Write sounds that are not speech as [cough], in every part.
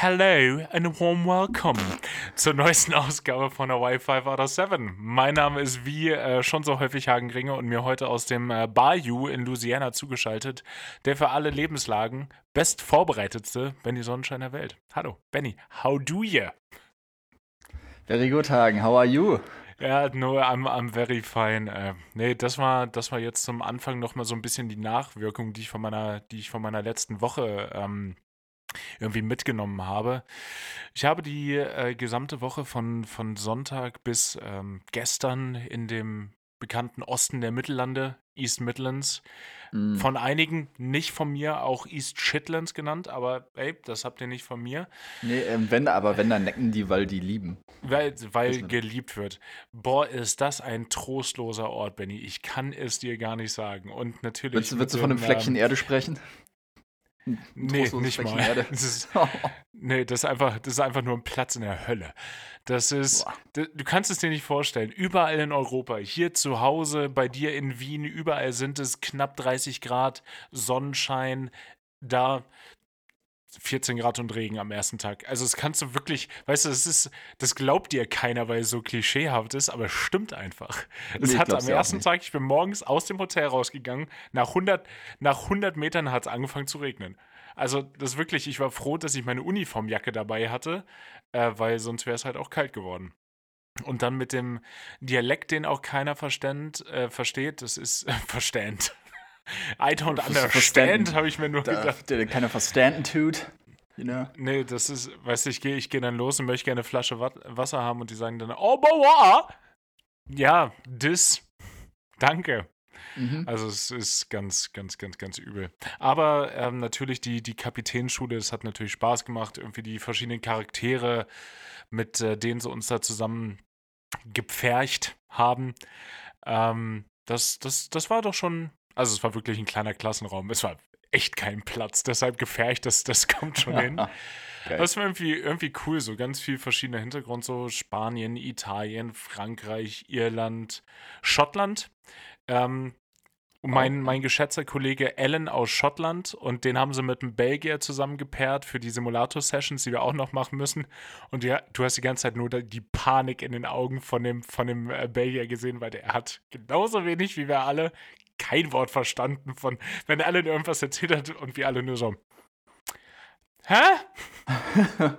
Hello and a warm welcome zur neuesten Ausgabe von der Wi-Fi Out of 7. Mein Name ist wie äh, schon so häufig Hagen Gringe und mir heute aus dem äh, Bayou in Louisiana zugeschaltet, der für alle Lebenslagen best vorbereitetste Benny Sonnenschein der Welt. Hallo, Benny, how do you? Very good, Hagen. How are you? Ja, nur am, am very fine. Äh, nee, das war, das war jetzt zum Anfang nochmal so ein bisschen die Nachwirkung, die ich von meiner, die ich von meiner letzten Woche ähm, irgendwie mitgenommen habe. Ich habe die äh, gesamte Woche von, von Sonntag bis ähm, gestern in dem bekannten Osten der Mittellande, East Midlands, Mm. von einigen, nicht von mir, auch East Shetlands genannt, aber ey, das habt ihr nicht von mir, Nee, ähm, wenn, aber wenn, dann necken die, weil die lieben. weil, weil geliebt wird. Boah, ist das ein trostloser Ort, Benny. Ich kann es dir gar nicht sagen. Und natürlich. Willst, du- willst du von einem dem, Fleckchen ähm, Erde sprechen? Nee, nicht mal. Erde. [laughs] Das ist, [laughs] Nee, das ist einfach, das ist einfach nur ein Platz in der Hölle. Das ist, Boah. d- du kannst es dir nicht vorstellen. Überall in Europa, hier zu Hause, bei dir in Wien, überall sind es knapp 30 Grad, Sonnenschein, da 14 Grad und Regen am ersten Tag. Also das kannst du wirklich, weißt du, das ist, das glaubt dir keiner, weil es so klischeehaft ist, aber es stimmt einfach. Es Nee, hat am ersten. Tag, ich bin morgens aus dem Hotel rausgegangen, nach 100, nach 100 Metern hat es angefangen zu regnen. Also das wirklich, ich war froh, dass ich meine Uniformjacke dabei hatte, äh, weil sonst wäre es halt auch kalt geworden. Und dann mit dem Dialekt, den auch keiner verstand, äh, versteht, das ist [laughs] äh, verstand. I don't understand, habe ich mir nur Da, gedacht. der keiner verstanden tut. You know? Nee, das ist, weißt du, ich gehe ich geh dann los und möchte gerne eine Flasche Wasser haben und die sagen dann, oh, boah! Ja, das. Danke. Mhm. Also es ist ganz, ganz, ganz, ganz übel. Aber ähm, natürlich die, die Kapitänsschule, es hat natürlich Spaß gemacht, irgendwie die verschiedenen Charaktere, mit äh, denen sie uns da zusammen gepfercht haben. Ähm, das, das, das war doch schon, also es war wirklich ein kleiner Klassenraum. Es war echt kein Platz, deshalb gepfercht, das, das kommt schon hin. [laughs] Geil. Das war irgendwie, irgendwie cool, so ganz viel verschiedener Hintergrund, so Spanien, Italien, Frankreich, Irland, Schottland. Ähm, mein, mein geschätzter Kollege Alan aus Schottland und den haben sie mit einem Belgier zusammengepaart für die Simulator-Sessions, die wir auch noch machen müssen. Und ja, du hast die ganze Zeit nur die Panik in den Augen von dem, von dem äh, Belgier gesehen, weil der hat genauso wenig wie wir alle kein Wort verstanden von, wenn Alan irgendwas erzählt hat und wir alle nur so. Hä? [laughs]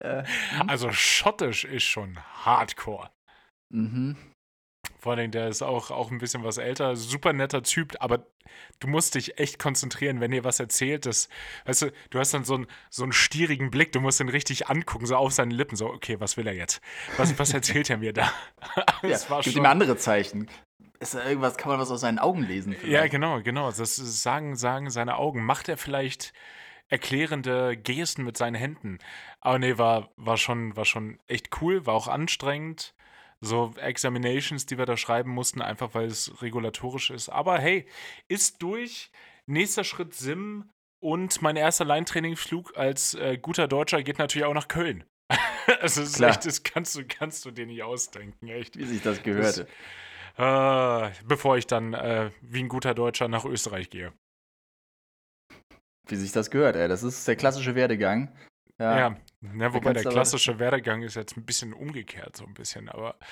Äh, Also Schottisch ist schon hardcore. mhm. Vor allem, der ist auch, auch ein bisschen was älter, super netter Typ, aber du musst dich echt konzentrieren, wenn ihr was erzählt. Das, weißt du, du hast dann so einen, so einen stierigen Blick, du musst ihn richtig angucken, so auf seinen Lippen, so, okay, was will er jetzt? Was, was [laughs] erzählt er mir da? Ja, Das war gibt schon- ihm andere Zeichen. Ist da irgendwas, kann man was aus seinen Augen lesen? Ja, vielleicht? genau, genau. Das sagen, sagen seine Augen. Macht er vielleicht erklärende Gesten mit seinen Händen? Aber nee, war, war, schon, war schon echt cool, war auch anstrengend. So Examinations, die wir da schreiben mussten, einfach weil es regulatorisch ist. Aber hey, ist durch. Nächster Schritt Sim und mein erster Line-Trainingsflug als äh, guter Deutscher geht natürlich auch nach Köln. [laughs] also Klar. echt, das kannst du, kannst du dir nicht ausdenken, echt. Wie sich das gehörte. Äh, bevor ich dann äh, wie ein guter Deutscher nach Österreich gehe. Wie sich das gehört, ey. Das ist der klassische Werdegang. Ja, Ja. ne, wobei der aber- klassische Werdegang ist jetzt ein bisschen umgekehrt, so ein bisschen, aber. [laughs]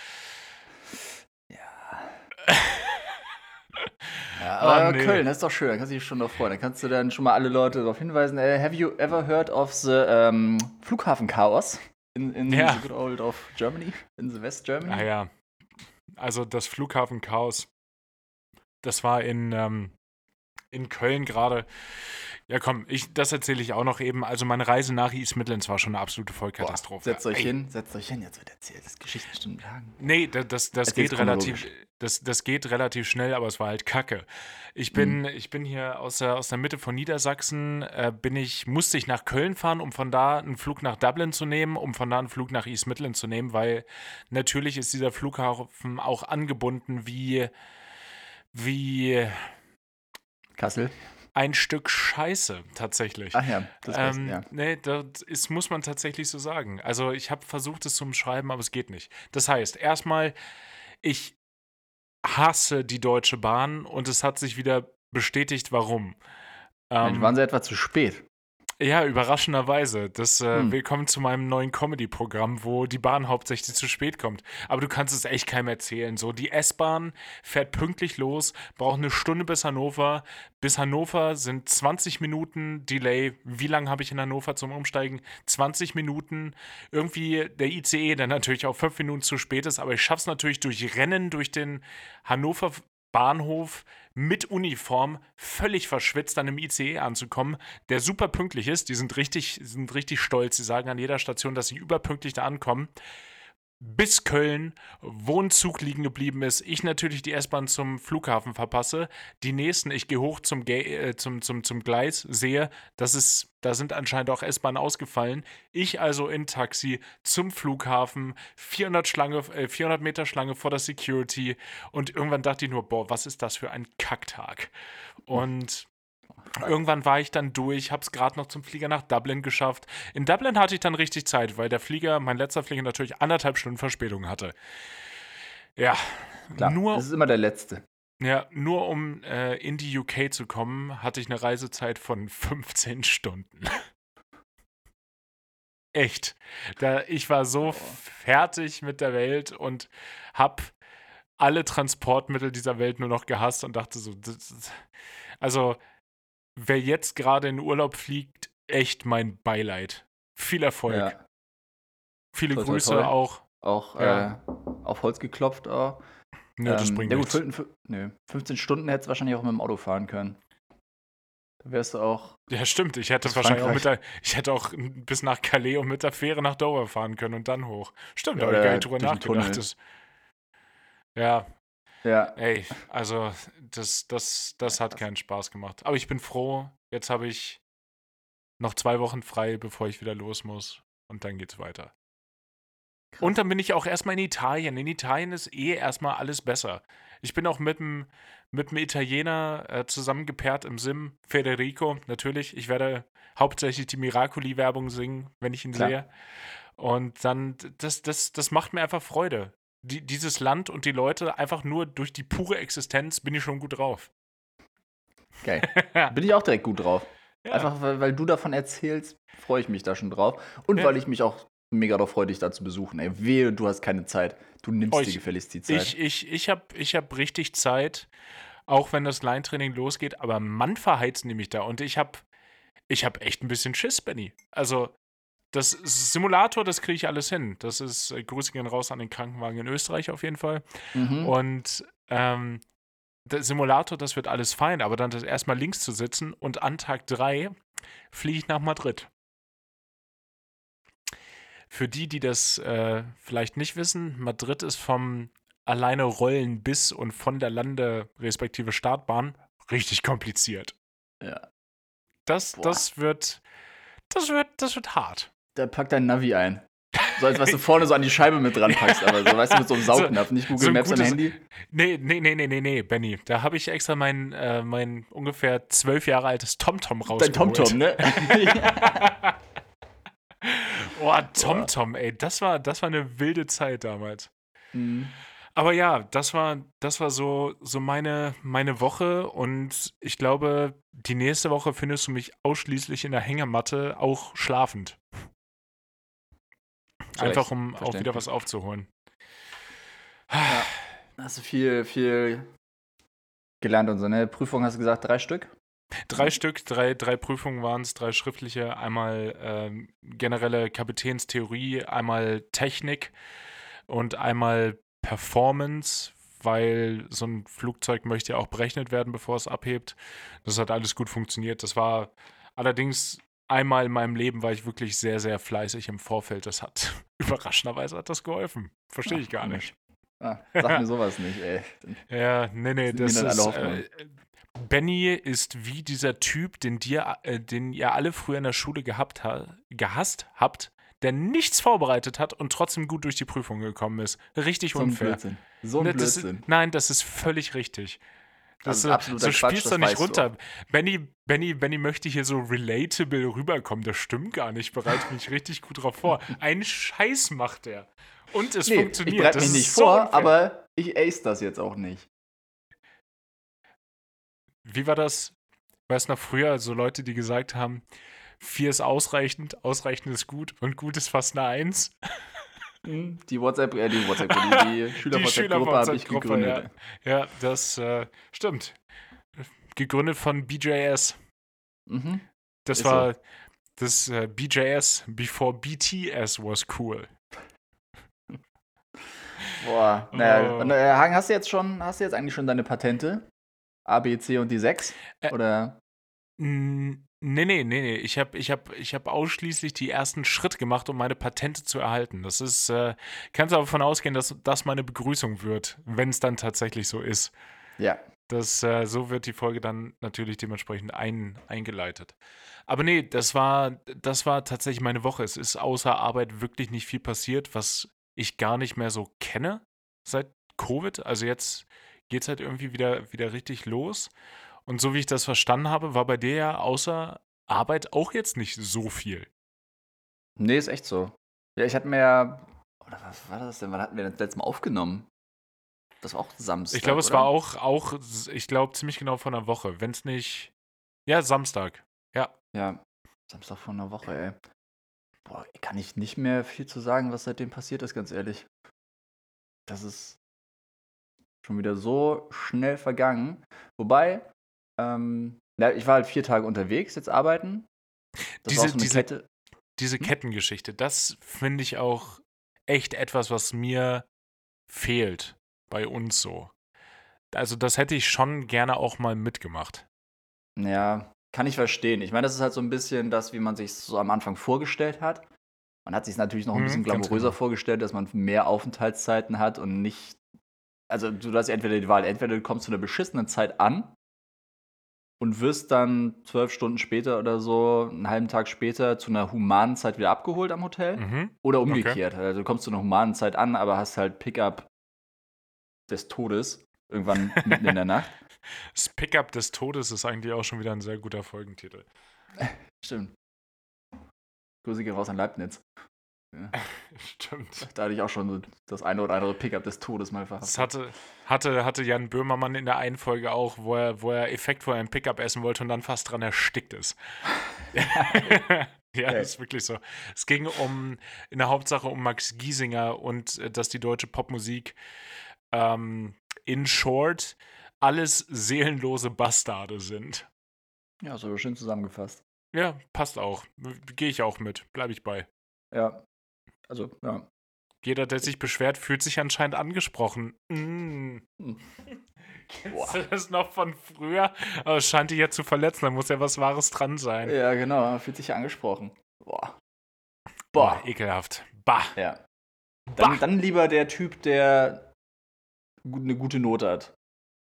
Ja, Ah, aber nee. Köln, das ist doch schön, da kannst du dich schon noch freuen. Da kannst du dann schon mal alle Leute darauf hinweisen. Äh, have you ever heard of the ähm, Flughafen-Chaos in, in Ja. the good old of Germany? In the West Germany? Naja, also das Flughafenchaos, das war in, ähm, in Köln gerade. Ja, komm, ich, das erzähle ich auch noch eben. Also meine Reise nach East Midlands war schon eine absolute Boah, Vollkatastrophe. setzt euch Ey, hin, setzt euch hin, jetzt wird erzählt. Das ist Geschichtenstunde Tagen. Nee, da- das, das Erzähl's geht relativ. Das, das geht relativ schnell, aber es war halt Kacke. Ich bin, ich bin hier aus der, aus der Mitte von Niedersachsen, äh, bin ich, musste ich nach Köln fahren, um von da einen Flug nach Dublin zu nehmen, um von da einen Flug nach East Midlands zu nehmen, weil natürlich ist dieser Flughafen auch angebunden wie, wie Kassel? ein Stück Scheiße tatsächlich. Ach ja, das weiß Ähm, ja. Nee, das ist, muss man tatsächlich so sagen. Also ich habe versucht, es zu umschreiben, aber es geht nicht. Das heißt, erstmal, ich hasse die Deutsche Bahn und es hat sich wieder bestätigt, warum. Ähm, waren sie etwa zu spät? Ja, überraschenderweise. Das, äh, Hm. Willkommen zu meinem neuen Comedy-Programm, wo die Bahn hauptsächlich zu spät kommt. Aber du kannst es echt keinem erzählen. So, die S-Bahn fährt pünktlich los, braucht eine Stunde bis Hannover. Bis Hannover sind 20 Minuten Delay. Wie lange habe ich in Hannover zum Umsteigen? 20 Minuten. Irgendwie der ICE, der natürlich auch fünf Minuten zu spät ist, aber ich schaffe es natürlich durch Rennen durch den Hannover Bahnhof mit Uniform, völlig verschwitzt dann im ICE anzukommen, der super pünktlich ist. Die sind richtig, sind richtig stolz. Sie sagen an jeder Station, dass sie überpünktlich da ankommen. Bis Köln, wo ein Zug liegen geblieben ist. Ich natürlich die S-Bahn zum Flughafen verpasse. Die nächsten, ich gehe hoch zum, äh, zum, zum, zum Gleis, sehe, das ist, da sind anscheinend auch S-Bahnen ausgefallen. Ich also in Taxi zum Flughafen, 400, Schlange, äh, 400 Meter Schlange vor der Security. Und irgendwann dachte ich nur, boah, was ist das für ein Kacktag? Und Irgendwann war ich dann durch, habe es gerade noch zum Flieger nach Dublin geschafft. In Dublin hatte ich dann richtig Zeit, weil der Flieger, mein letzter Flieger, natürlich anderthalb Stunden Verspätung hatte. Ja, Klar, nur, das ist immer der letzte. ja, nur um äh, in die UK zu kommen, hatte ich eine Reisezeit von [laughs] 15 Stunden. Echt. Da, ich war so Boah. fertig mit der Welt und habe alle Transportmittel dieser Welt nur noch gehasst und dachte so, das, das, also wer jetzt gerade in Urlaub fliegt, echt mein Beileid. Viel Erfolg. Ja, Viele toi, Grüße toi. auch. auch Ja. äh, auf Holz geklopft. Auch. Nö, das Ähm, bringt ja, gut, nichts. fün- nö, 15 Stunden hättest du wahrscheinlich auch mit dem Auto fahren können. Da wärst du auch. Ja, stimmt. Ich hätte wahrscheinlich auch mit der, ich hätte auch bis nach Calais und mit der Fähre nach Dover fahren können und dann hoch. Stimmt, da Ja, habe ich gar oder nicht drüber nachgedacht. Tunnel. Das, ja, Ja, ey, also das, das, das hat keinen Spaß gemacht. Aber ich bin froh, jetzt habe ich noch zwei Wochen frei, bevor ich wieder los muss. Und dann geht's weiter. Krass. Und dann bin ich auch erstmal in Italien. In Italien ist eh erstmal alles besser. Ich bin auch mit einem mit einem Italiener äh, zusammengepaart im Sim, Federico, natürlich. Ich werde hauptsächlich die Miracoli-Werbung singen, wenn ich ihn Klar. sehe. Und dann, das, das, das macht mir einfach Freude. Die, dieses Land und die Leute, einfach nur durch die pure Existenz bin ich schon gut drauf. geil. [laughs] Bin ich auch direkt gut drauf. Ja. Einfach, weil, weil du davon erzählst, freue ich mich da schon drauf. Und Ja. weil ich mich auch mega darauf freue, dich da zu besuchen. Ey, wehe, du hast keine Zeit. Du nimmst Oh, dir gefälligst die Zeit. Ich, ich, ich habe ich hab richtig Zeit, auch wenn das Line-Training losgeht, aber Mann verheizt nämlich da. Und ich habe ich hab echt ein bisschen Schiss, Benny. Also, das Simulator, das kriege ich alles hin. Das ist, äh, Grüße gehen raus an den Krankenwagen in Österreich auf jeden Fall. mhm. Und ähm, der Simulator, das wird alles fein, aber dann das erstmal links zu sitzen und an Tag 3 fliege ich nach Madrid. Für die, die das äh, vielleicht nicht wissen, Madrid ist vom alleine Rollen bis und von der Lande respektive Startbahn richtig kompliziert. ja. Das, Boah. das wird, das wird, das wird hart. Da pack dein Navi ein. So als was du vorne so an die Scheibe mit dran packst, aber so, weißt du, mit so einem [laughs] So- Saugnapf, nicht Google so Maps am gutes- Handy. Nee, nee, nee, nee, nee, nee, Benny. Da habe ich extra mein, äh, mein ungefähr zwölf Jahre altes TomTom Dein rausgeholt. TomTom, ne? [laughs] [laughs] Oh, TomTom, ey, das war, das war eine wilde Zeit damals. Mhm. Aber ja, das war, das war so, so meine, meine Woche und ich glaube, die nächste Woche findest du mich ausschließlich in der Hängematte, auch schlafend. Einfach um auch wieder was aufzuholen. Hast du viel, viel gelernt und so, ne? Prüfung hast du gesagt, drei Stück? Drei Stück, drei, drei Prüfungen waren es, drei schriftliche, einmal ähm, generelle Kapitänstheorie, einmal Technik und einmal Performance, weil so ein Flugzeug möchte ja auch berechnet werden, bevor es abhebt. Das hat alles gut funktioniert. Das war allerdings einmal in meinem Leben war ich wirklich sehr, sehr fleißig im Vorfeld. Das hat [laughs] überraschenderweise hat das geholfen. Verstehe ich gar nicht. Ah, sag mir [laughs] sowas nicht, ey. Ja, nee, nee, das ist. Äh, Benny ist wie dieser Typ, den, dir, äh, den ihr alle früher in der Schule gehabt ha gehasst habt, der nichts vorbereitet hat und trotzdem gut durch die Prüfung gekommen ist. Richtig So ein unfair. Blödsinn. So ein Ne, das Blödsinn. Ist, nein, das ist völlig richtig. Das, das ist so Quatsch, spielst du nicht runter. Benny, Benny, Benny möchte hier so relatable rüberkommen. Das stimmt gar nicht. Ich Bereite mich richtig gut drauf vor. [laughs] Einen Scheiß macht er. Und es nee, funktioniert. Ich bereite mich nicht vor, unfair. aber ich ace das jetzt auch nicht. Wie war das? Weißt du noch früher, so Leute, die gesagt haben, vier ist ausreichend, ausreichend ist gut und gut ist fast eine Eins die WhatsApp, äh, die WhatsApp, [laughs] die, die Schüler-WhatsApp-Gruppe habe ich gegründet. Ja, ja das äh, stimmt. Gegründet von BJS. Mhm. Das Ist war das äh, BJS before BTS was cool. Boah, naja, Oh. und, äh, Hagen, hast du jetzt schon, hast du jetzt eigentlich schon deine Patente? A, B, C und die 6? Äh, Oder? Nee, nee, nee, nee. Ich habe ich hab, ich hab ausschließlich die ersten Schritte gemacht, um meine Patente zu erhalten. Das ist, äh, kannst aber davon ausgehen, dass das meine Begrüßung wird, wenn es dann tatsächlich so ist. Ja. Das, äh, so wird die Folge dann natürlich dementsprechend ein, eingeleitet. Aber nee, das war, das war tatsächlich meine Woche. Es ist außer Arbeit wirklich nicht viel passiert, was ich gar nicht mehr so kenne seit Covid. Also jetzt geht es halt irgendwie wieder, wieder richtig los. Und so wie ich das verstanden habe, war bei dir ja außer Arbeit auch jetzt nicht so viel. Nee, ist echt so. Ja, ich hatte mir ja. Oder was war das denn? Wann hatten wir das letzte Mal aufgenommen? Das war auch Samstag. Ich glaube, es war auch, auch, ich glaube, ziemlich genau von einer Woche. Wenn es nicht. Ja, Samstag. Ja, Samstag vor einer Woche, ey. Boah, kann ich nicht mehr viel zu sagen, was seitdem passiert ist, ganz ehrlich. Das ist schon wieder so schnell vergangen. Wobei, ähm, na, ich war halt vier Tage unterwegs, jetzt arbeiten. Das Diese- so diese- Kette. Diese Hm? Kettengeschichte, das finde ich auch echt etwas, was mir fehlt bei uns so. Also, das hätte ich schon gerne auch mal mitgemacht. Ja, kann ich verstehen. Ich meine, das ist halt so ein bisschen das, wie man sich so am Anfang vorgestellt hat. Man hat sich natürlich noch ein Mhm, bisschen glamouröser genau. vorgestellt, dass man mehr Aufenthaltszeiten hat und nicht. Also, du hast entweder die Wahl, entweder du kommst zu einer beschissenen Zeit an und wirst dann zwölf Stunden später oder so, einen halben Tag später, zu einer humanen Zeit wieder abgeholt am Hotel. Mhm. Oder umgekehrt. Also, du kommst zu einer humanen Zeit an, aber hast halt Pickup des Todes irgendwann [laughs] mitten in der Nacht. Das Pickup des Todes ist eigentlich auch schon wieder ein sehr guter Folgentitel. [laughs] Stimmt. Grüße gehen raus an Leibniz. [laughs] Stimmt. Da hatte ich auch schon so das eine oder andere Pickup des Todes mal verhaftet. Das hatte, hatte, hatte Jan Böhmermann in der einen Folge auch, wo er, wo er effektvoll ein Pickup essen wollte und dann fast dran erstickt ist. [laughs] ja, das ist wirklich so. Es ging um, in der Hauptsache um Max Giesinger und äh, dass die deutsche Popmusik ähm, in short alles seelenlose Bastarde sind. Ja, so schön zusammengefasst. Ja, passt auch. Gehe ich auch mit. Bleibe ich bei. Ja. Also, ja. Jeder, der sich beschwert, fühlt sich anscheinend angesprochen. Mm. Hm. Kennst du das noch von früher? Aber es scheint dich ja zu verletzen, da muss ja was Wahres dran sein. Ja, genau. Fühlt sich angesprochen. Boah. Boah, Boah. ekelhaft. Bah. Ja. Bah. Dann, dann lieber der Typ, der eine gute Note hat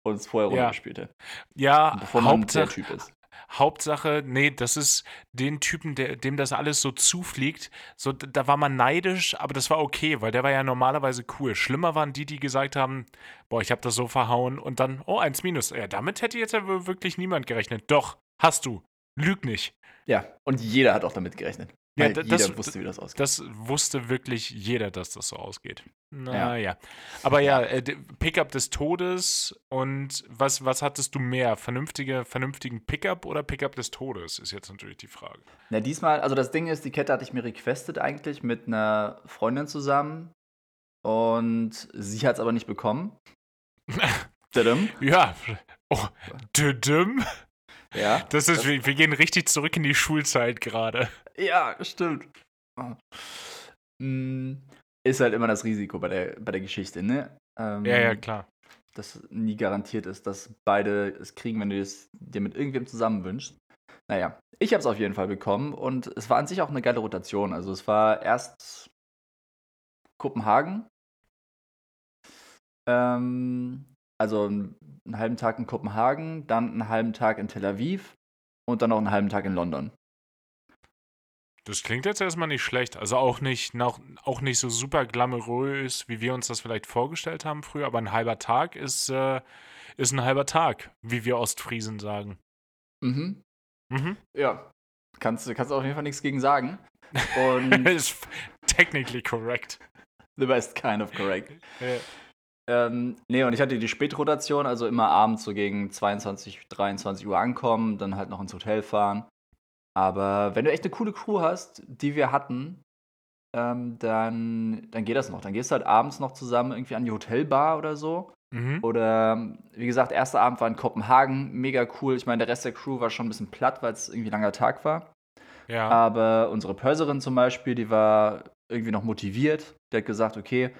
und es vorher Ja. runtergespielt hat. Ja, Bevor man der Hauptsache, Typ ist. Hauptsache, nee, das ist den Typen, der, dem das alles so zufliegt. So, da war man neidisch, aber das war okay, weil der war ja normalerweise cool. Schlimmer waren die, die gesagt haben, boah, ich habe das so verhauen und dann, oh, eins minus. Ja, damit hätte jetzt ja wirklich niemand gerechnet. Doch, hast du. Lüg nicht. Ja, und jeder hat auch damit gerechnet. Ja, Weil da- jeder das- wusste, wie das ausgeht. Das wusste wirklich jeder, dass das so ausgeht. Naja. Aber ja, äh, Pickup des Todes und was, was hattest du mehr? Vernünftige, vernünftigen Pickup oder Pickup des Todes, ist jetzt natürlich die Frage. Na, diesmal, also das Ding ist, die Kette hatte ich mir requestet eigentlich mit einer Freundin zusammen. Und sie hat es aber nicht bekommen. [laughs] Ja, oh, düdüm. Ja. Das ist, Das- wir, wir gehen richtig zurück in die Schulzeit gerade. Ja, stimmt. Mm, Ist halt immer das Risiko bei der, bei der Geschichte, ne? Ähm, Ja, ja, klar. Dass nie garantiert ist, dass beide es kriegen, wenn du es dir mit irgendwem zusammen wünschst. Naja, ich habe es auf jeden Fall bekommen und es war an sich auch eine geile Rotation. Also es war erst Kopenhagen. Ähm, also einen halben Tag in Kopenhagen, dann einen halben Tag in Tel Aviv und dann noch einen halben Tag in London. Das klingt jetzt erstmal nicht schlecht. Also auch nicht, noch, auch nicht so super glamourös, wie wir uns das vielleicht vorgestellt haben früher, aber ein halber Tag ist, äh, ist ein halber Tag, wie wir Ostfriesen sagen. Mhm. Mhm. Ja, kannst du kannst auf jeden Fall nichts gegen sagen. [laughs] Und ist technically correct. the best kind of correct. Äh, Ähm, nee, und ich hatte die Spätrotation, also immer abends so gegen 22, 23 Uhr ankommen, dann halt noch ins Hotel fahren. Aber wenn du echt eine coole Crew hast, die wir hatten, ähm, dann, dann geht das noch. Dann gehst du halt abends noch zusammen irgendwie an die Hotelbar oder so. Mhm. Oder wie gesagt, erster Abend war in Kopenhagen, mega cool. Ich meine, der Rest der Crew war schon ein bisschen platt, weil es irgendwie ein langer Tag war. Ja. Aber unsere Purserin zum Beispiel, die war irgendwie noch motiviert. Die hat gesagt, okay,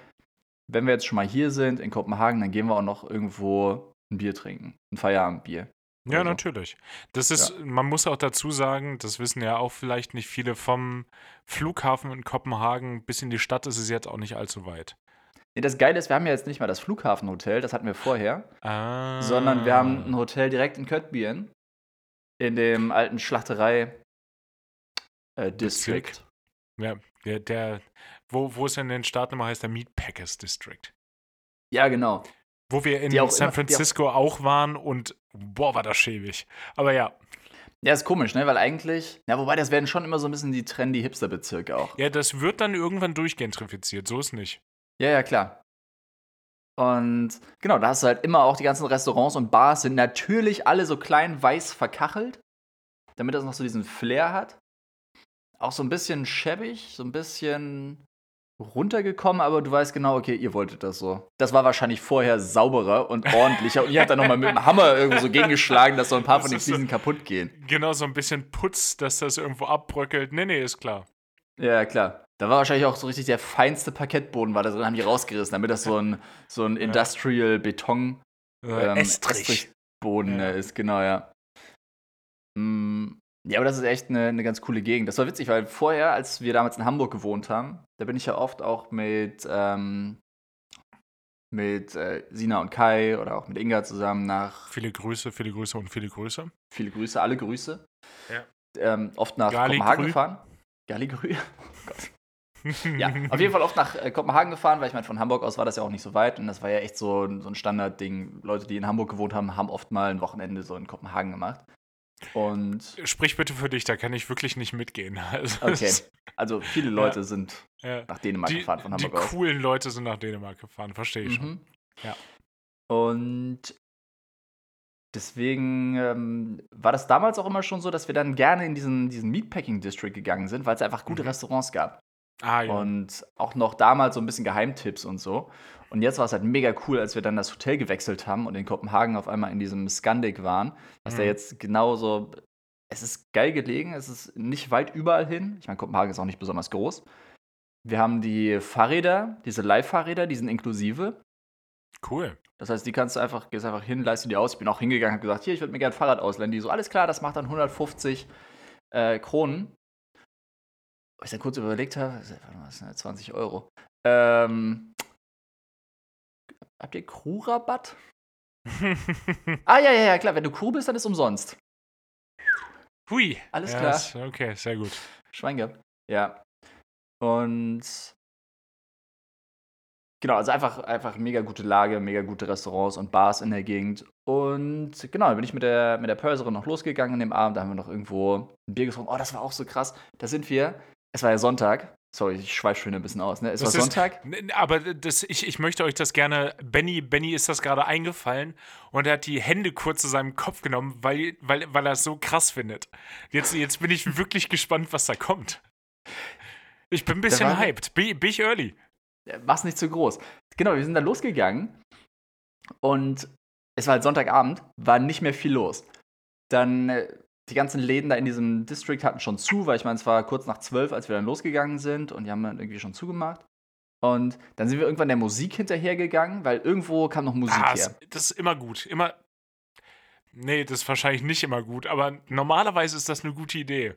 wenn wir jetzt schon mal hier sind in Kopenhagen, dann gehen wir auch noch irgendwo ein Bier trinken. Ein Feierabendbier. Ja, so. natürlich. Das ist, man muss auch dazu sagen, das wissen ja auch vielleicht nicht viele, vom Flughafen in Kopenhagen bis in die Stadt ist es jetzt auch nicht allzu weit. Nee, das Geile ist, wir haben ja jetzt nicht mal das Flughafenhotel, das hatten wir vorher, Ah. sondern wir haben ein Hotel direkt in Köttbien. In dem alten Schlachterei äh. Ja, der, der wo, wo es in den Staaten immer heißt, der Meatpackers District. Ja, genau. Wo wir in San immer- die auch- Francisco auch, waren und boah, war das schäbig. Aber ja, Ja, ist komisch, ne? Weil eigentlich, ja, wobei das werden schon immer so ein bisschen die trendy Hipster-Bezirke auch. ja, das wird dann irgendwann durchgentrifiziert, so ist nicht. Ja, ja, klar. Und genau, da hast du halt immer auch die ganzen Restaurants und Bars sind natürlich alle so klein weiß verkachelt, damit das noch so diesen Flair hat. Auch so ein bisschen schäbig, so ein bisschen runtergekommen, aber du weißt genau, okay, ihr wolltet das so. Das war wahrscheinlich vorher sauberer und ordentlicher und ihr habt da nochmal mit dem Hammer irgendwo so gegengeschlagen, dass so ein paar Das von den ist so- Fliesen kaputt gehen. Genau, so ein bisschen Putz, dass das irgendwo abbröckelt. Nee, nee, ist klar. Ja, klar. Da war wahrscheinlich auch so richtig der feinste Parkettboden, war da drin, haben die rausgerissen, damit das so ein, so ein Industrial Beton Äh, ähm, Estrich. Ja. ist, genau, ja. Mm, ja, aber das ist echt eine, eine ganz coole Gegend. Das war witzig, weil vorher, als wir damals in Hamburg gewohnt haben, da bin ich ja oft auch mit, ähm, mit äh, Sina und Kai oder auch mit Inga zusammen nach, Viele Grüße, viele Grüße und viele Grüße. viele Grüße, alle Grüße, Ja. ähm, oft nach Gali Kopenhagen Grü. gefahren. Galligrü. Oh [laughs] Gott. Ja, auf jeden Fall oft nach äh, Kopenhagen gefahren, weil ich meine, von Hamburg aus war das ja auch nicht so weit und das war ja echt so, so ein Standardding. Leute, die in Hamburg gewohnt haben, haben oft mal ein Wochenende so in Kopenhagen gemacht. Und Sprich bitte für dich, da kann ich wirklich nicht mitgehen. [laughs] Also, okay, also viele Leute sind ja. nach Dänemark Die, gefahren von die Hamburg aus. coolen Leute sind nach Dänemark gefahren, verstehe ich schon. Mhm. Ja. Und deswegen ähm, war das damals auch immer schon so, dass wir dann gerne in diesen, diesen Meatpacking District gegangen sind, weil es einfach gute Mhm. Restaurants gab. Ah, ja. Und auch noch damals so ein bisschen Geheimtipps und so. Und jetzt war es halt mega cool, als wir dann das Hotel gewechselt haben und in Kopenhagen auf einmal in diesem Scandic waren, was da Mhm. jetzt genauso. Es ist geil gelegen, es ist nicht weit überall hin. Ich meine, Kopenhagen ist auch nicht besonders groß. Wir haben die Fahrräder, diese Leihfahrräder, die sind inklusive. cool. Das heißt, die kannst du einfach, gehst einfach hin, leist du die aus. Ich bin auch hingegangen, habe gesagt, hier, ich würde mir gerne ein Fahrrad ausleihen. Die so, alles klar, das macht dann 150 äh, Kronen. Wo ich dann kurz überlegt habe, warte mal, das sind ja 20 Euro. Ähm, habt ihr Crew-Rabatt? [laughs] Ah, ja, ja, ja, klar. Wenn du Crew bist, dann ist umsonst. Hui. Alles ja, klar. ist- Okay, sehr gut. Schwein gehabt. Ja. Und genau, also einfach, einfach mega gute Lage, mega gute Restaurants und Bars in der Gegend. Und genau, dann bin ich mit der, mit der Purserin noch losgegangen an dem Abend. Da haben wir noch irgendwo ein Bier getrunken. Oh, das war auch so krass. Da sind wir. Es war ja Sonntag. Sorry, ich schweife schon ein bisschen aus. Ne? Es Das war ist- Sonntag. N- Aber das, ich, ich möchte euch das gerne. Benny, Benny ist das gerade eingefallen und er hat die Hände kurz zu seinem Kopf genommen, weil, weil, weil er es so krass findet. Jetzt, jetzt bin ich [laughs] wirklich gespannt, was da kommt. Ich bin ein bisschen war- hyped. Bin, bin ich early? Mach's nicht zu groß. Genau, wir sind dann losgegangen und es war halt Sonntagabend, war nicht mehr viel los. Dann äh, die ganzen Läden da in diesem District hatten schon zu, weil ich meine, es war kurz nach zwölf, als wir dann losgegangen sind und die haben dann irgendwie schon zugemacht. Und dann sind wir irgendwann der Musik hinterhergegangen, weil irgendwo kam noch Musik Ah, her. das, ist immer gut. Immer. Nee, das ist wahrscheinlich nicht immer gut, aber normalerweise ist das eine gute Idee.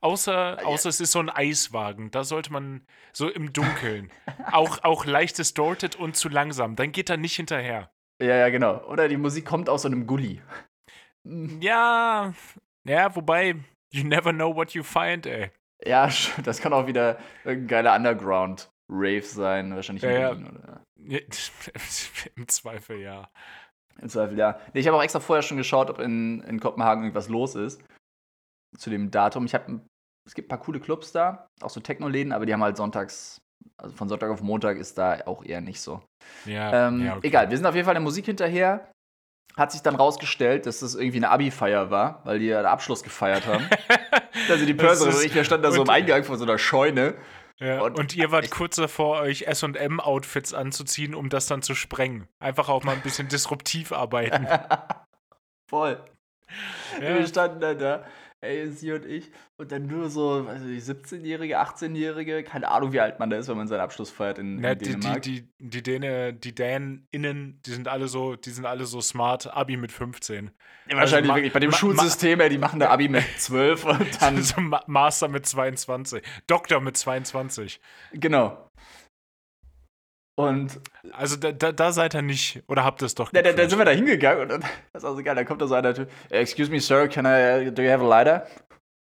Außer, ja. außer es ist so ein Eiswagen. Da sollte man so im Dunkeln. auch, auch leicht distorted und zu langsam. Dann geht er nicht hinterher. Ja, ja, genau. Oder die Musik kommt aus so einem Gully. Ja, ja, wobei, you never know what you find, ey. Ja, das kann auch wieder irgendein geiler Underground-Rave sein. Wahrscheinlich in Ja, ja. Berlin, oder? [laughs] Im Zweifel, ja. Im Zweifel, ja. Nee, ich habe auch extra vorher schon geschaut, ob in, in Kopenhagen irgendwas los ist. Zu dem Datum. Ich habe, es gibt ein paar coole Clubs da, auch so Techno-Läden, aber die haben halt sonntags, also von Sonntag auf Montag ist da auch eher nicht so. Ja, Ähm, ja okay. Egal, wir sind auf jeden Fall der Musik hinterher. Hat sich dann rausgestellt, dass das irgendwie eine Abi-Feier war, weil die ja den Abschluss gefeiert haben. [laughs] also die Purserin und ich, wir standen da so im Eingang vor so einer Scheune. Ja, und, und, ihr wart kurz davor, euch SM-Outfits anzuziehen, um das dann zu sprengen. Einfach auch mal ein bisschen disruptiv arbeiten. [laughs] Voll. Ja. Wir standen dann da ey, sie und ich. Und dann nur so, weiß ich, 17-Jährige, 18-Jährige, keine Ahnung, wie alt man da ist, wenn man seinen Abschluss feiert in, ja, in Dänemark. Die, die, die, die, Däne, die DänInnen, die sind alle so, die sind alle so smart, Abi mit 15. Ja, wahrscheinlich also, wirklich. Bei dem Schulsystem, ey, die machen da Abi mit 12 und dann. [laughs] so Master mit 22, Doktor mit 22. Genau. Und also da, da, da, seid ihr nicht, oder habt ihr es doch da, da, da, sind wir da hingegangen und dann, [laughs] das ist auch so geil, da kommt da so einer Typ, excuse me, sir, can I, do you have a lighter?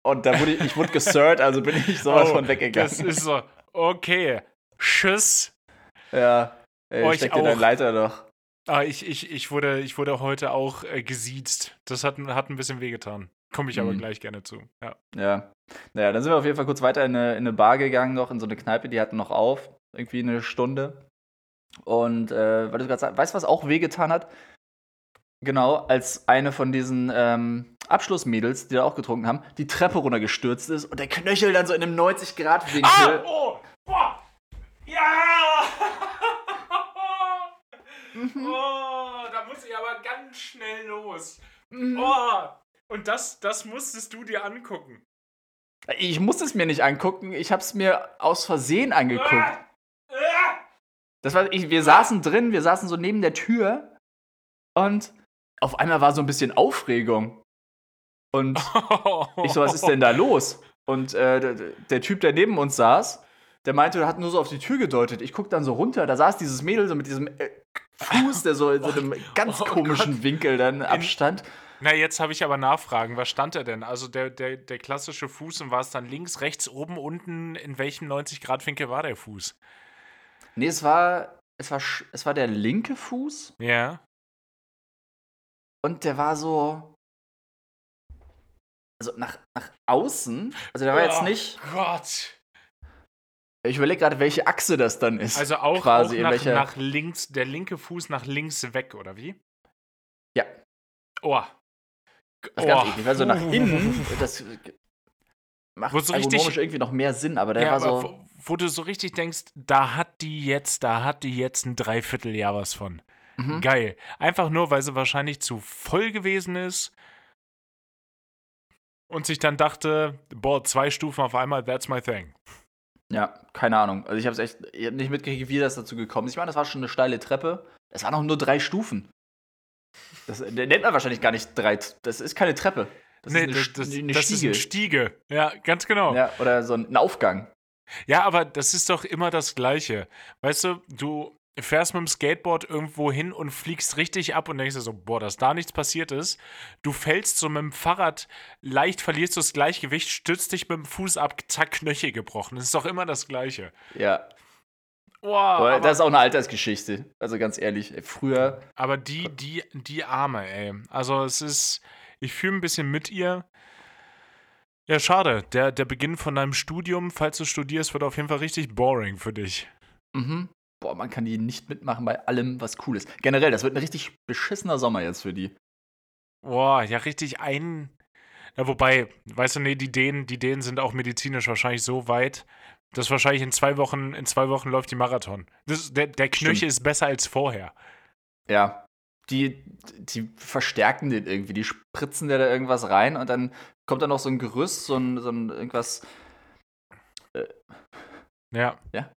Und da wurde ich, ich wurde gesirrt, also bin ich [laughs] sowas oh, von weggegangen. Das ist so, okay, tschüss. Ja, ey, Euch steck dir deinen Leiter doch. Ah, ich, ich, ich, wurde, ich wurde heute auch äh, gesiezt. Das hat, hat ein bisschen wehgetan. Komme ich aber mhm. gleich gerne zu. Ja. ja. Naja, dann sind wir auf jeden Fall kurz weiter in eine, in eine Bar gegangen, noch in so eine Kneipe, die hatten noch auf. Irgendwie eine Stunde. Und äh, weil du gerade sagst, weißt du, was auch wehgetan hat? Genau, als eine von diesen ähm, Abschlussmädels, die da auch getrunken haben, die Treppe runtergestürzt ist und der Knöchel dann so in einem 90-Grad-Winkel. Ah, oh, boah, ja! mhm. Oh, da muss ich aber ganz schnell los. Mhm. Oh, und das, das musstest du dir angucken. Ich musste es mir nicht angucken, ich habe es mir aus Versehen angeguckt. Ah, ah. Das war, ich, wir saßen drin, wir saßen so neben der Tür und auf einmal war so ein bisschen Aufregung. Und [laughs] ich so, was ist denn da los? Und äh, der, der, Typ, der neben uns saß, der meinte, er hat nur so auf die Tür gedeutet. Ich guck dann so runter, da saß dieses Mädel so mit diesem äh, Fuß, der so in so [laughs] einem oh, ganz oh komischen Gott. Winkel dann abstand. Na, jetzt habe ich aber Nachfragen. Was stand er denn? Also der, der, der klassische Fuß und war es dann links, rechts, oben, unten? In welchem 90-Grad-Winkel war der Fuß? Nee, es war, es war, es war der linke Fuß. Ja. Und der war so. Also nach, nach außen. Also der war oh jetzt nicht. Gott. Ich überlege gerade, welche Achse das dann ist. Also auch, quasi auch nach, welcher... nach links, der linke Fuß nach links weg, oder wie? Ja. Oh. Das oh. weil so nach [laughs] innen, das macht so richtig, irgendwie noch mehr Sinn, aber der ja, war so wo du so richtig denkst, da hat die jetzt, da hat die jetzt ein Dreivierteljahr was von. Mhm. Geil. Einfach nur, weil sie wahrscheinlich zu voll gewesen ist und sich dann dachte, boah, zwei Stufen auf einmal, that's my thing. Ja, keine Ahnung. Also ich habe es echt hab nicht mitgekriegt, wie das dazu gekommen ist. Ich meine, das war schon eine steile Treppe. Es waren auch nur drei Stufen. Das nennt man wahrscheinlich gar nicht drei. Das ist keine Treppe. Das nee, ist eine, das, eine das Stiege. ist ein Stiege. Ja, ganz genau. Ja, oder so ein Aufgang. Ja, aber das ist doch immer das Gleiche. Weißt du, du fährst mit dem Skateboard irgendwo hin und fliegst richtig ab und denkst dir so, boah, dass da nichts passiert ist. Du fällst so mit dem Fahrrad, leicht verlierst du das Gleichgewicht, stützt dich mit dem Fuß ab, zack, Knöchel gebrochen. Das ist doch immer das Gleiche. Ja. Wow, das ist auch eine Altersgeschichte. Also ganz ehrlich, früher. Aber die, die, die Arme, ey. Also es ist, ich fühle ein bisschen mit ihr. Ja, schade. Der, der Beginn von deinem Studium, falls du studierst, wird auf jeden Fall richtig boring für dich. Mhm. Boah, man kann die nicht mitmachen bei allem, was cool ist. Generell, das wird ein richtig beschissener Sommer jetzt für die. Boah, ja, richtig ein. Ja, wobei, weißt du, nee, die Dänen, die Dänen sind auch medizinisch wahrscheinlich so weit, dass wahrscheinlich in zwei Wochen, in zwei Wochen läuft die Marathon. Das, der, der Knöchel ist besser als vorher. Ja. Die, die verstärken den irgendwie, die spritzen dir da irgendwas rein und dann kommt da noch so ein Gerüst, so ein, so ein irgendwas. Äh, ja. Ja.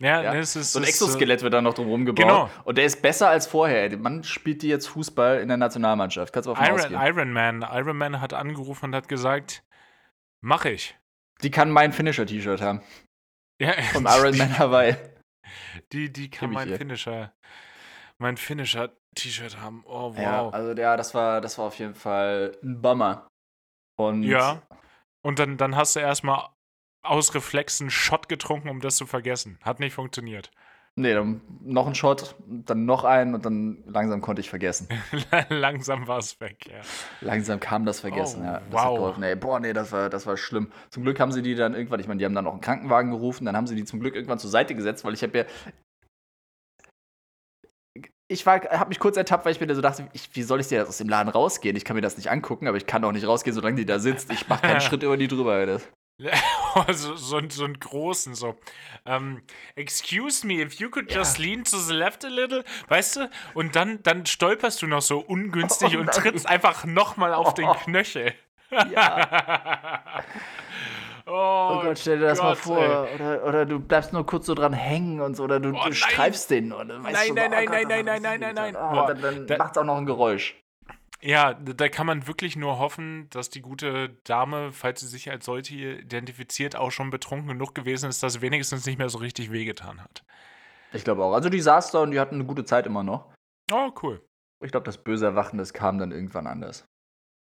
Ja, ja. Ist, so ein Exoskelett wird da noch drumherum gebaut. Genau. Und der ist besser als vorher. Man spielt die jetzt Fußball in der Nationalmannschaft. Kannst du auf Iron, Iron Man. Iron Man hat angerufen und hat gesagt, mach ich. Die kann mein Finisher-T-Shirt haben. Ja, Vom Iron Man [laughs] Hawaii. Die, die kann mein Finisher, mein Finisher-T-Shirt haben. Oh, wow. Ja, also ja, das war, das war auf jeden Fall ein Bummer. Und ja. Und dann, dann hast du erstmal aus Reflexen Shot getrunken, um das zu vergessen. Hat nicht funktioniert. Nee, dann noch ein Shot, dann noch einen und dann langsam konnte ich vergessen. [laughs] langsam war es weg, ja. Langsam kam das Vergessen, oh, ja. Das wow. Nee, boah, nee, das war, das war schlimm. Zum Glück haben sie die dann irgendwann, ich meine, die haben dann auch einen Krankenwagen gerufen, dann haben sie die zum Glück irgendwann zur Seite gesetzt, weil ich habe ja ich habe mich kurz ertappt, weil ich mir so dachte, ich, wie soll ich dir aus dem Laden rausgehen? Ich kann mir das nicht angucken, aber ich kann auch nicht rausgehen, solange die da sitzt. Ich mache keinen [laughs] Schritt über die drüber. Das. [laughs] so, so, so einen großen, so. Um, ähm, excuse me, if you could just ja. lean to the left a little, weißt du? Und dann, dann stolperst du noch so ungünstig oh, [laughs] und trittst einfach nochmal auf oh. den Knöchel. Ja. Oh, oh, Gott, stell dir das Gott, mal vor. Oder, oder du bleibst nur kurz so dran hängen und so, oder du, oh, du streifst den. Oder, weißt nein, du, nein, nein, nein, nein, nein, nein, nein, nein, nein, Dann, dann macht es auch noch ein Geräusch. Ja, da kann man wirklich nur hoffen, dass die gute Dame, falls sie sich als solche identifiziert, auch schon betrunken genug gewesen ist, dass sie wenigstens nicht mehr so richtig wehgetan hat. Ich glaube auch. Also die saß da und die hatten eine gute Zeit immer noch. Oh, cool. Ich glaube, das böse Erwachen, das kam dann irgendwann anders.